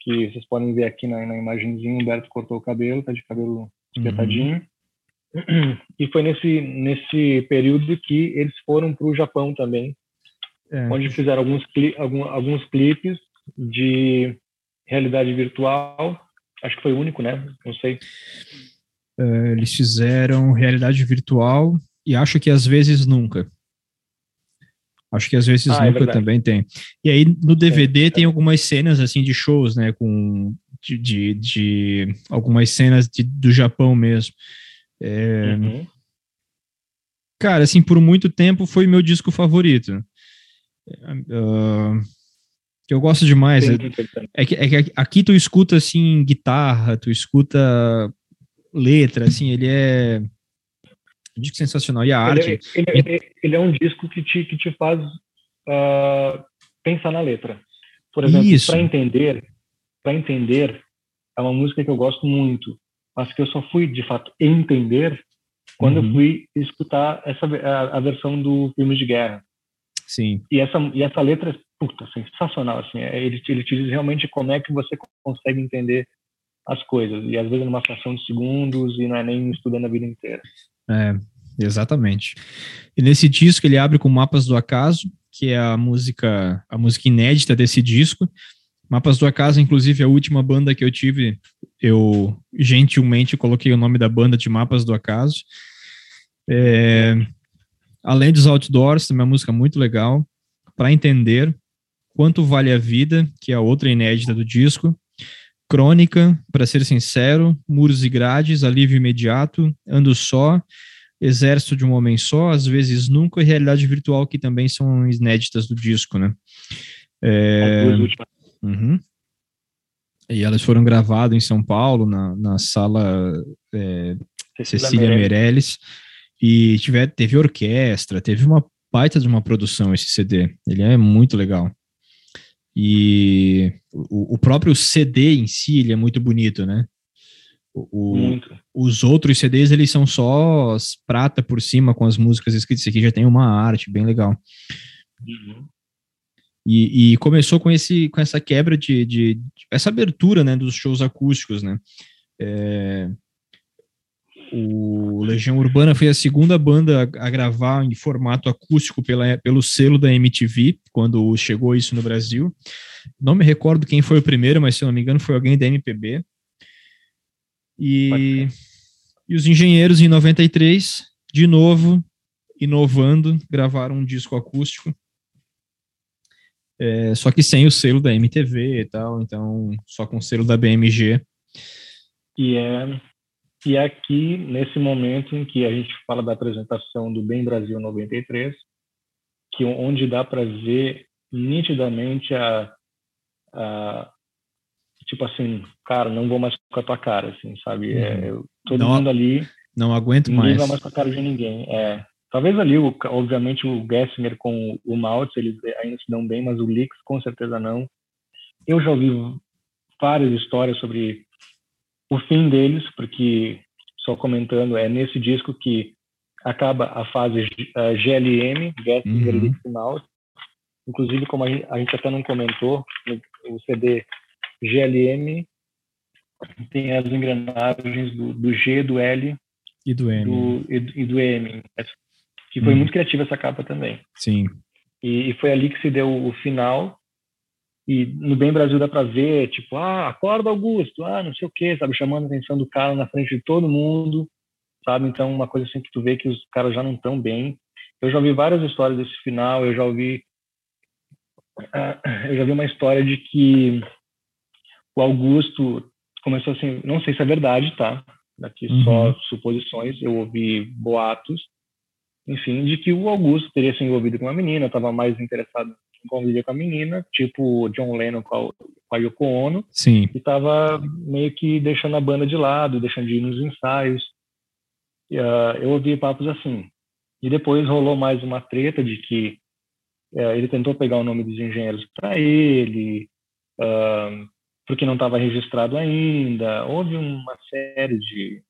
que vocês podem ver aqui na, na imagenzinha, o Humberto cortou o cabelo, tá de cabelo espetadinho, uhum. e foi nesse, nesse período que eles foram para o Japão também, é. onde fizeram alguns, alguns, alguns clipes de realidade virtual. Acho que foi o único, né? Não sei. Uh, eles fizeram realidade virtual e acho que às vezes nunca. Acho que às vezes ah, é nunca é também tem. E aí no DVD é, tem algumas cenas assim de shows, né? Com de, de, de algumas cenas de, do Japão mesmo. É, uhum. Cara, assim, por muito tempo foi meu disco favorito. Uh, que eu gosto demais. É, é, que, é que aqui tu escuta, assim, guitarra, tu escuta letra, assim, ele é disco sensacional. E a ele, arte... Ele, ele, ele, é um disco que te, que te faz uh, pensar na letra. Por exemplo, para entender, para entender, é uma música que eu gosto muito, mas que eu só fui, de fato, entender quando uhum. eu fui escutar essa, a, a versão do filme de guerra. Sim. E essa, e essa letra é puta, sensacional, assim, é, ele, ele te diz realmente como é que você consegue entender as coisas, e às vezes numa fração de segundos, e não é nem estudando a vida inteira. É, exatamente. E nesse disco ele abre com Mapas do Acaso, que é a música, a música inédita desse disco, Mapas do Acaso, inclusive, a última banda que eu tive, eu gentilmente coloquei o nome da banda de Mapas do Acaso. É, além dos outdoors, também é uma música muito legal. Para entender quanto vale a vida, que é a outra inédita do disco. Crônica, para ser sincero, Muros e Grades, Alívio Imediato, Ando Só, Exército de um Homem Só, Às vezes Nunca e Realidade Virtual, que também são inéditas do disco, né? É, Uhum. E elas foram gravadas em São Paulo, na, na sala é, Cecília Meirelles. E tiver, teve orquestra, teve uma baita de uma produção esse CD. Ele é muito legal. E o, o próprio CD em si, ele é muito bonito, né? O. Os outros CDs, eles são só prata por cima com as músicas escritas. Esse aqui já tem uma arte bem legal. Uhum. E, e, começou com, esse, com essa quebra de, de, de, essa abertura né, dos shows acústicos, né? É, o Legião Urbana foi a segunda banda a, a, gravar em formato acústico pela, pelo selo da MTV, quando chegou isso no Brasil. Não me recordo quem foi o primeiro, mas se não me engano foi alguém da MPB. E, e os engenheiros, em 93, de novo, inovando, gravaram um disco acústico é, só que sem o selo da MTV e tal, então só com o selo da BMG. E é, e aqui, nesse momento em que a gente fala da apresentação do Bem Brasil 93, que onde dá para ver nitidamente a, a, tipo assim, cara, não vou mais com a tua cara, assim, sabe? É, uhum. todo não, mundo ali. Não aguento mais. Não vai mais com a cara de ninguém. É. Talvez ali, obviamente, o Gessinger com o Maltz, eles ainda se dão bem, mas o Leaks com certeza não. Eu já ouvi várias histórias sobre o fim deles, porque, só comentando, é nesse disco que acaba a fase uh, GLM, Gessinger, uhum. E Maltz. Inclusive, como a gente, a gente até não comentou, o CD GLM tem as engrenagens do, do G, do L e do M. Do, e, e do M que foi hum. muito criativa essa capa também. Sim. E, e, foi ali que se deu o final. E no Bem Brasil dá para ver, tipo, ah, acorda Augusto, ah, não sei o quê, sabe, chamando a atenção do cara na frente de todo mundo, sabe? Então, uma coisa assim que tu vê que os caras já não estão bem. Eu já ouvi várias histórias desse final, eu já ouvi uh, eu já vi uma história de que o Augusto começou assim, não sei se é verdade, tá? Aqui uhum. só suposições, eu ouvi boatos enfim, de que o Augusto teria se envolvido com uma menina, estava mais interessado em conviver com a menina, tipo John Lennon com a, com a Yoko Ono, Sim. e estava meio que deixando a banda de lado, deixando de ir nos ensaios. E, uh, eu ouvi papos assim. E depois rolou mais uma treta de que uh, ele tentou pegar o nome dos engenheiros para ele, uh, porque não estava registrado ainda. Houve uma série de,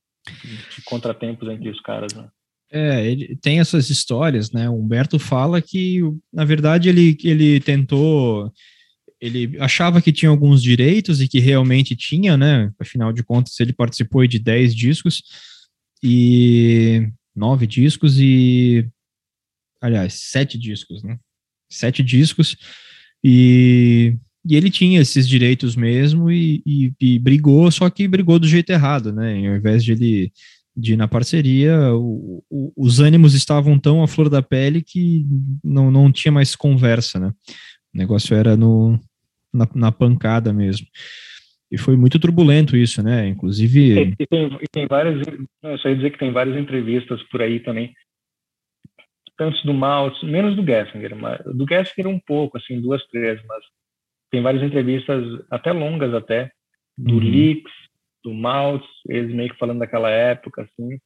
de contratempos entre os caras, né? É, ele tem essas histórias, né? O Humberto fala que, na verdade, ele, ele tentou. Ele achava que tinha alguns direitos e que realmente tinha, né? Afinal de contas, ele participou de 10 discos e. nove discos e. Aliás, sete discos, né? Sete discos e, e ele tinha esses direitos mesmo e, e, e brigou, só que brigou do jeito errado, né? Ao invés de ele de na parceria, o, o, os ânimos estavam tão à flor da pele que não, não tinha mais conversa, né? O negócio era no, na, na pancada mesmo. E foi muito turbulento isso, né? Inclusive. E tem, e tem várias. Eu só ia dizer que tem várias entrevistas por aí também. Tanto do Maltz, menos do Gessinger, mas do Gessinger um pouco, assim, duas, três, mas tem várias entrevistas, até longas até, do uhum. Leaks, do Maltz, eles meio que falando daquela época, assim,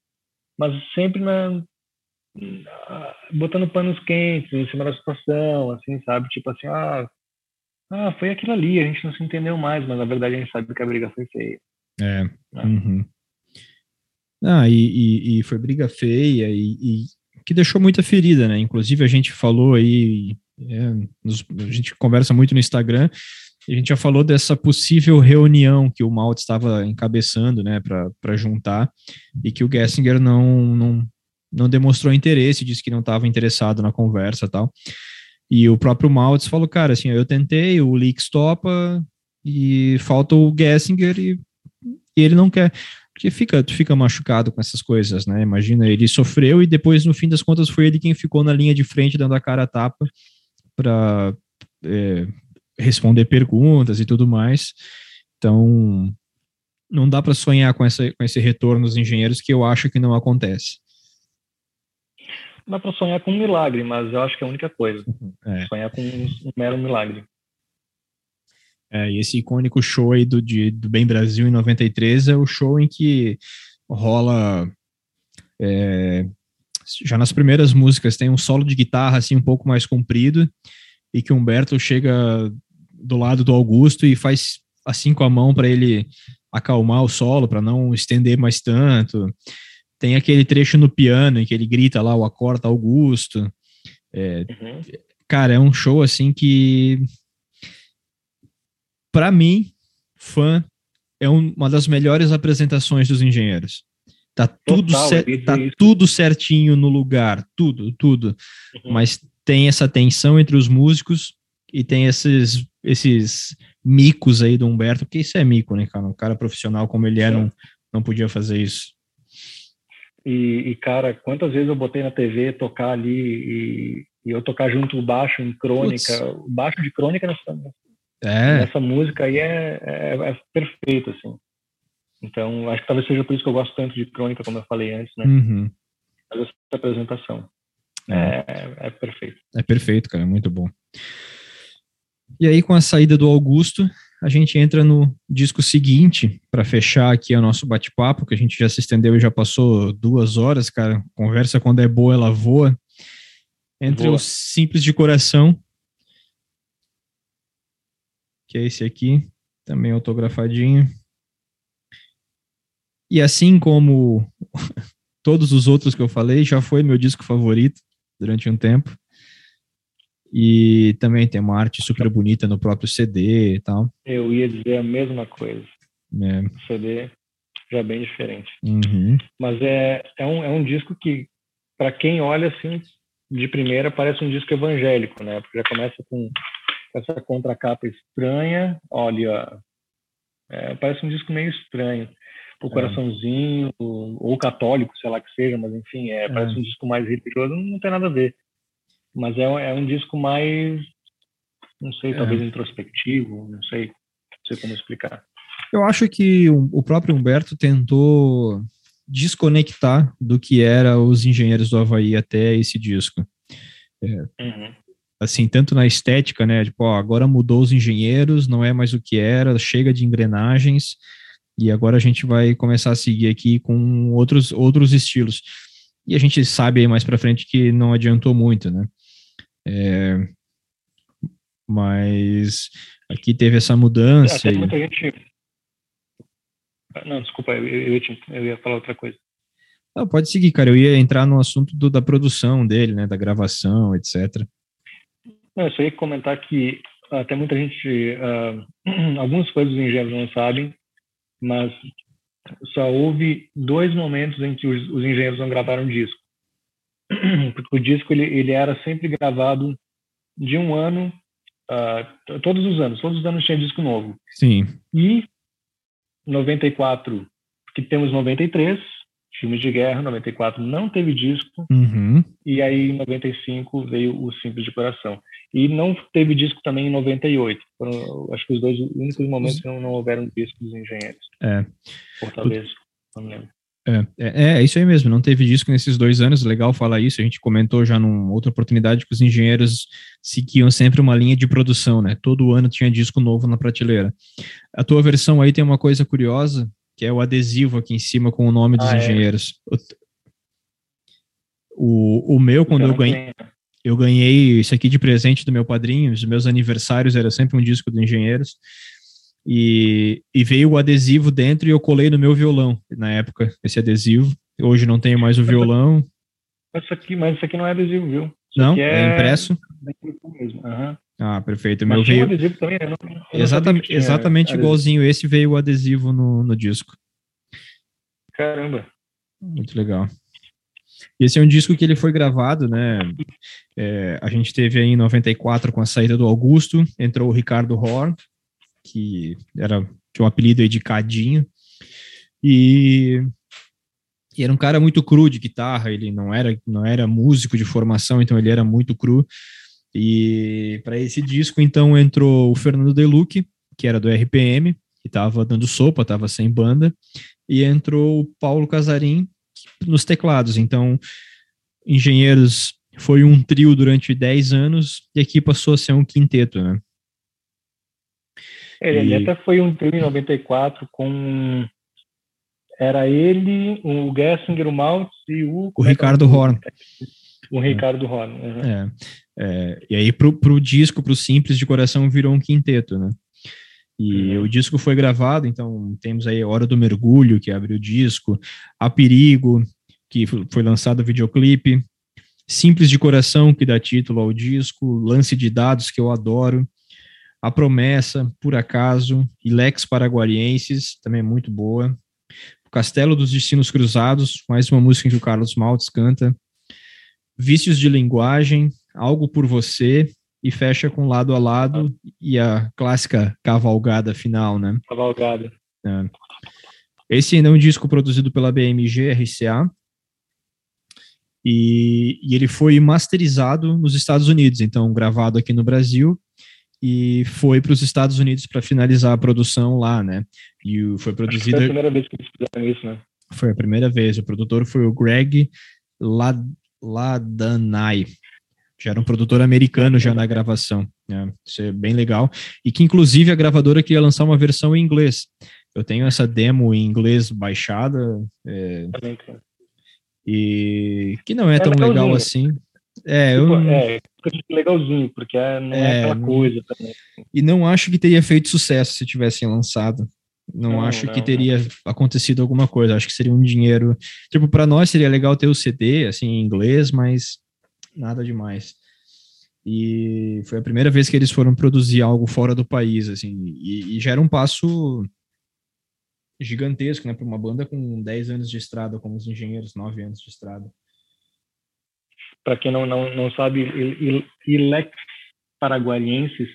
mas sempre na, botando panos quentes em cima da situação, assim, sabe? Tipo assim, ah, ah, foi aquilo ali, a gente não se entendeu mais, mas na verdade a gente sabe que a briga foi feia. É. Né? Uhum. Ah, e, e, e, foi briga feia, e, e, que deixou muita ferida, né? Inclusive a gente falou aí, é, nos, a gente conversa muito no Instagram, a gente já falou dessa possível reunião que o Malt estava encabeçando, né, para juntar, e que o Gessinger não, não, não demonstrou interesse, disse que não estava interessado na conversa tal. E o próprio Maltz falou, cara, assim, eu tentei, o Leaks topa, e falta o Gessinger e, e ele não quer. Porque fica, tu fica machucado com essas coisas, né? Imagina, ele sofreu e depois, no fim das contas, foi ele quem ficou na linha de frente, dando a cara a tapa para é, responder perguntas e tudo mais. Então, não dá para sonhar com, essa, com esse retorno dos engenheiros que eu acho que não acontece. Dá para sonhar com um milagre, mas eu acho que é a única coisa. É. Sonhar com um, um mero milagre. É, e esse icônico show aí do, de, do Bem Brasil em 93 é o show em que rola. É, já nas primeiras músicas tem um solo de guitarra assim um pouco mais comprido e que Humberto chega do lado do Augusto e faz assim com a mão para ele acalmar o solo, para não estender mais tanto. Tem aquele trecho no piano em que ele grita lá o acorda Augusto. É, uhum. Cara, é um show assim que para mim, fã, é um, uma das melhores apresentações dos engenheiros. Tá tudo, cer tá tudo certinho no lugar, tudo, tudo. Uhum. Mas tem essa tensão entre os músicos e tem esses, esses micos aí do Humberto, porque isso é mico, né, cara? Um cara profissional como ele é, não, não podia fazer isso. E, e, cara, quantas vezes eu botei na TV tocar ali e, e eu tocar junto o baixo em crônica, Putz. o baixo de crônica nessa, é. Essa música aí é, é, é perfeita, assim. Então, acho que talvez seja por isso que eu gosto tanto de crônica, como eu falei antes, né? Uhum. Mas essa apresentação é, é, é perfeito. É perfeito, cara, é muito bom. E aí, com a saída do Augusto, a gente entra no disco seguinte, para fechar aqui o nosso bate-papo, que a gente já se estendeu e já passou duas horas, cara. Conversa quando é boa, ela voa. Entre os Simples de Coração que é esse aqui, também autografadinho. E assim como todos os outros que eu falei, já foi meu disco favorito durante um tempo. E também tem uma arte super bonita no próprio CD e tal. Eu ia dizer a mesma coisa. É. O CD já é bem diferente. Uhum. Mas é, é, um, é um disco que, para quem olha assim, de primeira, parece um disco evangélico, né? Porque já começa com essa contracapa estranha. Olha, é, parece um disco meio estranho. O é. coraçãozinho, ou católico, sei lá que seja, mas enfim, é, é. parece um disco mais religioso, não tem nada a ver. Mas é, é um disco mais, não sei, é. talvez introspectivo, não sei, não sei como explicar. Eu acho que o próprio Humberto tentou desconectar do que era os engenheiros do Havaí até esse disco. É, uhum assim, tanto na estética, né? Tipo, ó, agora mudou os engenheiros, não é mais o que era, chega de engrenagens, e agora a gente vai começar a seguir aqui com outros, outros estilos. E a gente sabe aí mais para frente que não adiantou muito, né? É, mas aqui teve essa mudança. Até muita gente. Não, desculpa, eu, eu, eu ia falar outra coisa. Ah, pode seguir, cara. Eu ia entrar no assunto do, da produção dele, né? Da gravação, etc. Não, eu só ia comentar que até muita gente, uh, alguns fãs dos engenheiros não sabem, mas só houve dois momentos em que os, os engenheiros não gravaram disco. Porque o disco ele, ele era sempre gravado de um ano, uh, todos os anos, todos os anos tinha disco novo. Sim. E 94, que temos 93, filmes de guerra, 94 não teve disco, uhum. e aí em 95 veio o Simples de Coração. E não teve disco também em 98. Foram, acho que os dois únicos momentos que não, não houveram disco dos engenheiros. É. Fortaleza, não lembro. É, é, é, isso aí mesmo, não teve disco nesses dois anos, legal falar isso, a gente comentou já numa outra oportunidade que os engenheiros seguiam sempre uma linha de produção, né, todo ano tinha disco novo na prateleira. A tua versão aí tem uma coisa curiosa, que é o adesivo aqui em cima com o nome dos ah, é. engenheiros. É. O, o meu, quando eu, eu ganhei, eu ganhei isso aqui de presente do meu padrinho, os meus aniversários era sempre um disco do Engenheiros, e, e veio o adesivo dentro e eu colei no meu violão, na época, esse adesivo. Hoje não tenho mais o violão, Isso aqui, mas isso aqui não é adesivo, viu? Isso não, é, é, impresso? Mesmo. Uhum. Ah, perfeito. Meu veio. Adesivo também, né? exatamente exatamente igualzinho esse veio o adesivo no, no disco. Caramba. Muito legal. Esse é um disco que ele foi gravado, né? É, a gente teve aí em 94 com a saída do Augusto, entrou o Ricardo Horn, que era tinha um apelido aí de Cadinho, e, e, era um cara muito cru de guitarra, ele não era não era músico de formação, então ele era muito cru. E para esse disco então entrou o Fernando Deluque, que era do RPM, que estava dando sopa, estava sem banda, e entrou o Paulo Casarim nos teclados. Então, Engenheiros foi um trio durante 10 anos e aqui passou a ser um quinteto, né? É, ele e... até foi um trio em 94 com era ele, o Gessinger, o Maltz e o... O Ricardo é Horn. O Ricardo é. Horn. Uhum. É, é, e aí pro, pro disco, pro Simples de Coração, virou um quinteto, né? E uhum. o disco foi gravado, então temos aí Hora do Mergulho, que abriu o disco, A Perigo, que foi lançado o videoclipe, Simples de Coração, que dá título ao disco, Lance de Dados, que eu adoro, A Promessa, Por Acaso, Ilex Paraguarienses, também é muito boa, o Castelo dos Destinos Cruzados, mais uma música que o Carlos Maltz canta, Vícios de Linguagem, Algo por Você, e fecha com lado a lado e a clássica cavalgada final, né? Cavalgada. É. Esse ainda é um disco produzido pela BMG RCA e, e ele foi masterizado nos Estados Unidos, então gravado aqui no Brasil e foi para os Estados Unidos para finalizar a produção lá, né? E foi produzido. Foi a primeira vez que eles fizeram isso, né? Foi a primeira vez. O produtor foi o Greg Ladanai já era um produtor americano já na gravação. Né? Isso é bem legal. E que, inclusive, a gravadora queria lançar uma versão em inglês. Eu tenho essa demo em inglês baixada. É, e que não é, é tão legal assim. É, tipo, eu, é, legalzinho, porque é, não é, é aquela coisa também. E não acho que teria feito sucesso se tivessem lançado. Não, não acho não, que teria não. acontecido alguma coisa. Acho que seria um dinheiro. Tipo, para nós seria legal ter o CD, assim, em inglês, mas nada demais. E foi a primeira vez que eles foram produzir algo fora do país, assim, e, e já era um passo gigantesco, né, para uma banda com 10 anos de estrada, como os engenheiros, 9 anos de estrada. Para quem não, não, não sabe, Ilex Paraguarienses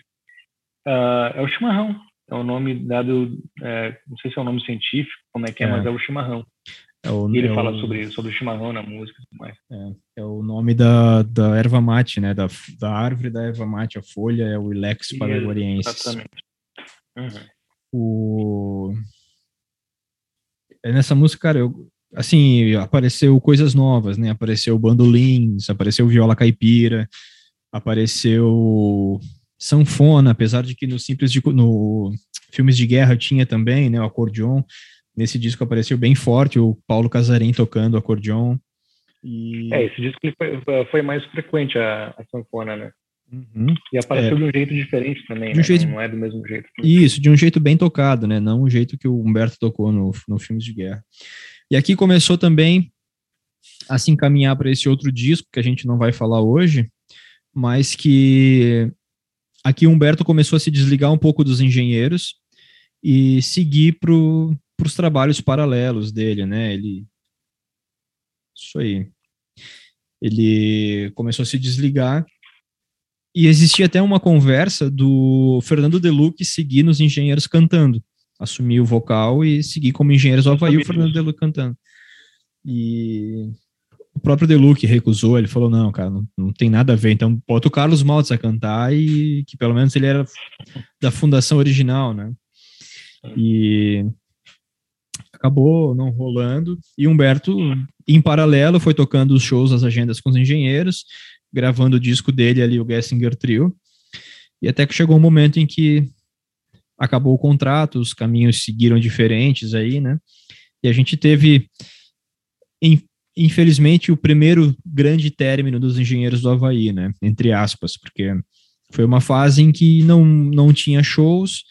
uh, é o chimarrão, é o nome dado, é, não sei se é o nome científico, como é que é, é. mas é o chimarrão. É o, e ele é fala o, sobre, sobre o chimarrão na música e tudo mais. É, é, o nome da, da erva mate, né? Da, da árvore da erva mate, a folha é o Ilex paraguariensis. Exatamente. Uhum. O... É nessa música, cara, eu, assim, apareceu coisas novas, né? Apareceu bandolins, apareceu viola caipira, apareceu sanfona, apesar de que no simples de, no filmes de guerra tinha também, né, o acordeon. Nesse disco apareceu bem forte o Paulo Casarim tocando acordeon. E... É, esse disco foi, foi mais frequente a, a sanfona, né? Uhum. E apareceu é. de um jeito diferente também, né? jeito... não é do mesmo jeito. Isso, de um jeito bem tocado, né? Não o jeito que o Humberto tocou no, no Filmes de Guerra. E aqui começou também a se encaminhar para esse outro disco que a gente não vai falar hoje, mas que aqui Humberto começou a se desligar um pouco dos engenheiros e seguir para os trabalhos paralelos dele, né? Ele isso aí. Ele começou a se desligar e existia até uma conversa do Fernando Deluque seguir nos engenheiros cantando, assumir o vocal e seguir como engenheiros do Havaí o Fernando Deluque cantando. E o próprio Deluque recusou, ele falou, não, cara, não, não tem nada a ver, então bota o Carlos Maltz a cantar e que pelo menos ele era da fundação original, né? E acabou não rolando. E Humberto, em paralelo, foi tocando os shows, as agendas com os engenheiros, gravando o disco dele ali, o Gessinger Trio. E até que chegou um momento em que acabou o contrato, os caminhos seguiram diferentes aí, né? E a gente teve, infelizmente, o primeiro grande término dos engenheiros do Havaí, né? Entre aspas, porque foi uma fase em que não, não tinha shows,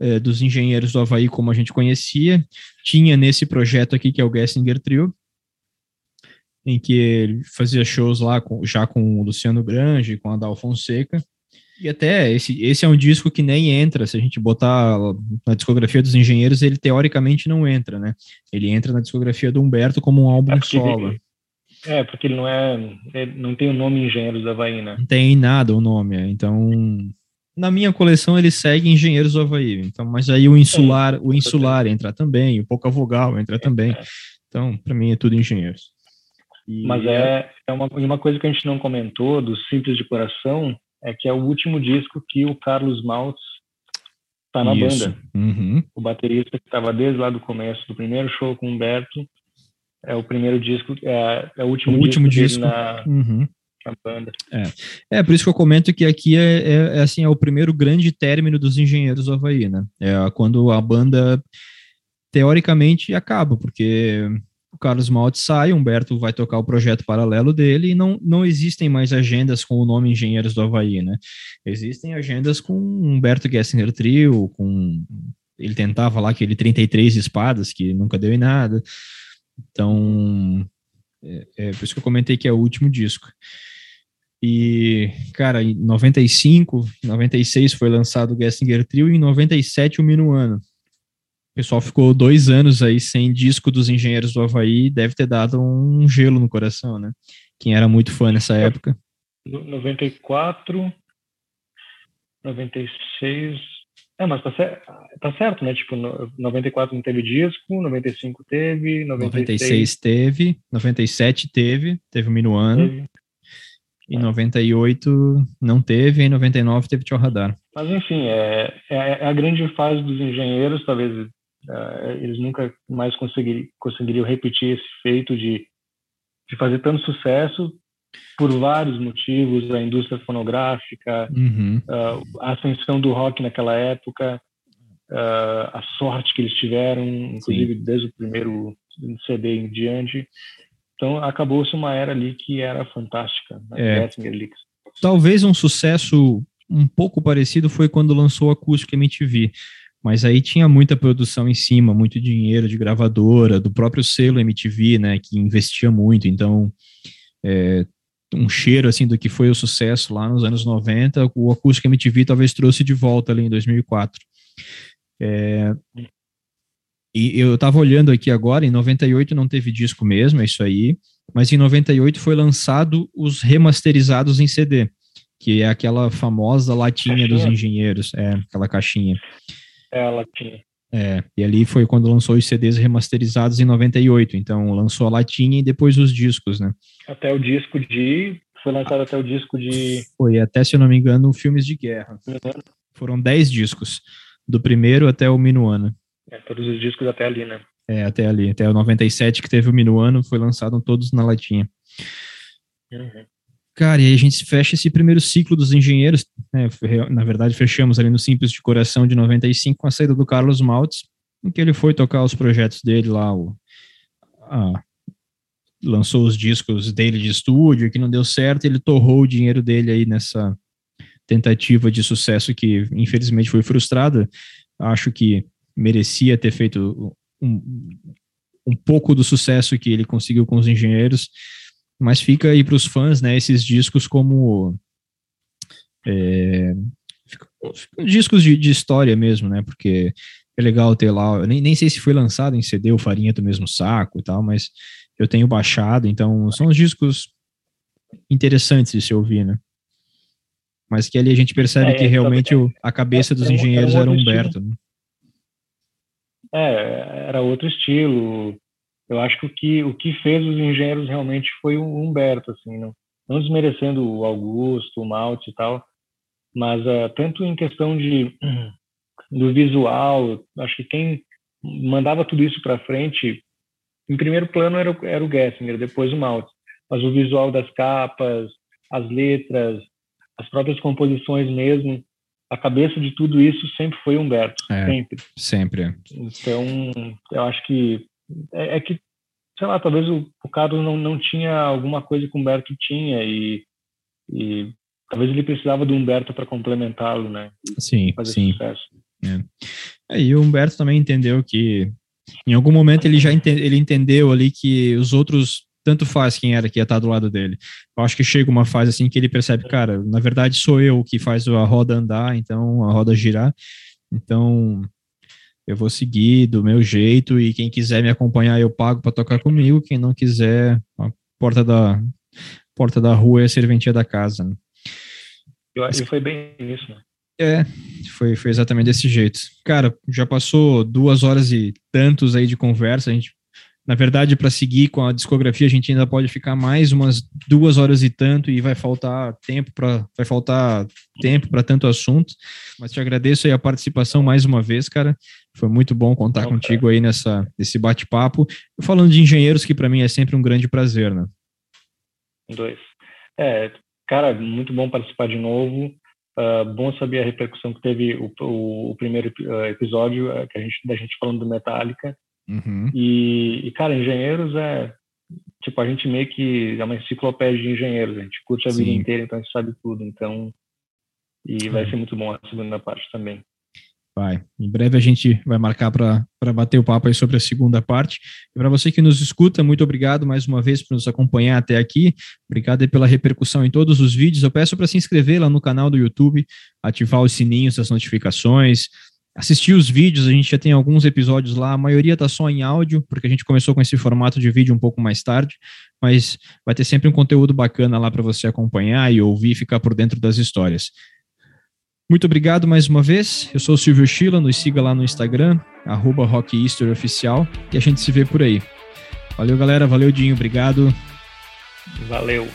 é, dos engenheiros do Havaí, como a gente conhecia. Tinha nesse projeto aqui, que é o Gessinger Trio. em que ele fazia shows lá com, já com o Luciano Grange, com a Dal Fonseca. E até esse, esse é um disco que nem entra, se a gente botar na discografia dos engenheiros, ele teoricamente não entra, né? Ele entra na discografia do Humberto como um álbum é solo. Ele, é, porque ele não é, ele não tem o nome Engenheiros do Havaí, né? Não tem nada o nome, é. então na minha coleção ele segue Engenheiros do Havaí, então, mas aí o insular, é, o insular entra também, o pouca vogal entra também. É. Então, para mim é tudo Engenheiros. E mas é, é uma, uma coisa que a gente não comentou do Simples de Coração, é que é o último disco que o Carlos Maltz está na Isso. banda. Uhum. O baterista que estava desde lá do começo, do primeiro show com o Humberto, é o primeiro disco, é, é o último, o último disco, disco. na, uhum. na, banda. É. é, por isso que eu comento que aqui é, é, é, assim, é o primeiro grande término dos Engenheiros do Havaí, né? É quando a banda teoricamente acaba, porque o Carlos Maltz sai, Humberto vai tocar o projeto paralelo dele e não, não existem mais agendas com o nome Engenheiros do Havaí, né? Existem agendas com Humberto Gessinger Trio, com... Ele tentava lá aquele 33 espadas, que nunca deu em nada. Então, é, é por isso que eu comentei que é o último disco. E, cara, em 95, 96 foi lançado o Gessinger Trio e em 97 o Minuano pessoal ficou dois anos aí sem disco dos engenheiros do Havaí, deve ter dado um gelo no coração, né? Quem era muito fã nessa é, época. 94, 96. É, mas tá, certo, tá certo, né? Tipo, 94 não teve disco, 95 teve, 96, 96 teve, 97 teve, teve o Minuano. Teve. Em 98 não teve, em 99 teve Tio Radar. Mas enfim, é, é, é a grande fase dos engenheiros, talvez Uh, eles nunca mais conseguiriam, conseguiriam repetir esse feito de, de fazer tanto sucesso por vários motivos, a indústria fonográfica, uhum. uh, a ascensão do rock naquela época, uh, a sorte que eles tiveram, inclusive Sim. desde o primeiro CD em diante. Então acabou-se uma era ali que era fantástica, né? é. Talvez um sucesso um pouco parecido foi quando lançou o Acústico MTV, mas aí tinha muita produção em cima, muito dinheiro de gravadora, do próprio selo MTV, né, que investia muito, então é, um cheiro assim do que foi o sucesso lá nos anos 90, o acústico MTV talvez trouxe de volta ali em 2004. É, e eu estava olhando aqui agora, em 98 não teve disco mesmo, é isso aí, mas em 98 foi lançado os remasterizados em CD, que é aquela famosa latinha caixinha. dos engenheiros, é aquela caixinha. Ela tinha. É, e ali foi quando lançou os CDs remasterizados em 98, então lançou a latinha e depois os discos, né? Até o disco de. Foi lançado até o disco de. Foi, até se eu não me engano, filmes de guerra. Uhum. Foram 10 discos, do primeiro até o Minuano. É, todos os discos até ali, né? É, até ali, até o 97 que teve o Minuano, foi lançado todos na latinha. Uhum. Cara, e aí a gente fecha esse primeiro ciclo dos engenheiros, né, na verdade fechamos ali no Simples de Coração de 95 com a saída do Carlos Maltz, em que ele foi tocar os projetos dele lá, o, a, lançou os discos dele de estúdio, que não deu certo, ele torrou o dinheiro dele aí nessa tentativa de sucesso que infelizmente foi frustrada, acho que merecia ter feito um, um pouco do sucesso que ele conseguiu com os engenheiros, mas fica aí para os fãs, né, esses discos como é, discos de, de, história mesmo, né, porque é legal ter lá, nem, nem sei se foi lançado em CD o Farinha do mesmo saco e tal, mas eu tenho baixado, então são os discos interessantes de se ouvir, né. Mas que ali a gente percebe é, que realmente o, a cabeça dos engenheiros era, um era Humberto. Né? É, era outro estilo, eu acho que o que, o que fez os engenheiros realmente foi o Humberto, assim, não, não desmerecendo o Augusto, o Malte e tal, mas uh, tanto em questão de do visual, acho que quem mandava tudo isso para frente, em primeiro plano era, era o Gessinger, depois o Malte, mas o visual das capas, as letras, as próprias composições mesmo, a cabeça de tudo isso sempre foi Humberto, é, sempre. Sempre. Então, eu acho que é, é que, sei lá, talvez o, o Carlos não, não tinha alguma coisa que o Humberto tinha e, e talvez ele precisava do Humberto para complementá-lo, né? Sim, sim. É. é. E o Humberto também entendeu que em algum momento ele já ente, ele entendeu ali que os outros tanto faz quem era que ia estar do lado dele. Eu acho que chega uma fase assim que ele percebe, cara, na verdade sou eu que faz a roda andar, então a roda girar. Então eu vou seguir do meu jeito e quem quiser me acompanhar eu pago para tocar comigo, quem não quiser, a porta da porta da rua é a serventia da casa. Né? E foi bem isso, né? É, foi, foi exatamente desse jeito. Cara, já passou duas horas e tantos aí de conversa. A gente, na verdade, para seguir com a discografia, a gente ainda pode ficar mais umas duas horas e tanto e vai faltar tempo para vai faltar tempo para tanto assunto. Mas te agradeço aí a participação mais uma vez, cara. Foi muito bom contar contigo aí nessa nesse bate-papo. Falando de engenheiros, que para mim é sempre um grande prazer, né? Dois. É, cara, muito bom participar de novo. Uh, bom saber a repercussão que teve o, o, o primeiro uh, episódio uh, que a gente, da gente falando do Metallica. Uhum. E, e, cara, engenheiros é tipo a gente meio que é uma enciclopédia de engenheiros. A gente curte a Sim. vida inteira, então a gente sabe tudo. Então, e vai ser muito bom a segunda parte também. Vai. Em breve a gente vai marcar para bater o papo aí sobre a segunda parte. E para você que nos escuta, muito obrigado mais uma vez por nos acompanhar até aqui. Obrigado pela repercussão em todos os vídeos. Eu peço para se inscrever lá no canal do YouTube, ativar os sininhos das notificações, assistir os vídeos. A gente já tem alguns episódios lá. A maioria está só em áudio, porque a gente começou com esse formato de vídeo um pouco mais tarde. Mas vai ter sempre um conteúdo bacana lá para você acompanhar e ouvir e ficar por dentro das histórias. Muito obrigado mais uma vez. Eu sou o Silvio Schila, nos siga lá no Instagram, arroba Oficial, e a gente se vê por aí. Valeu, galera. Valeu, Dinho. Obrigado. Valeu.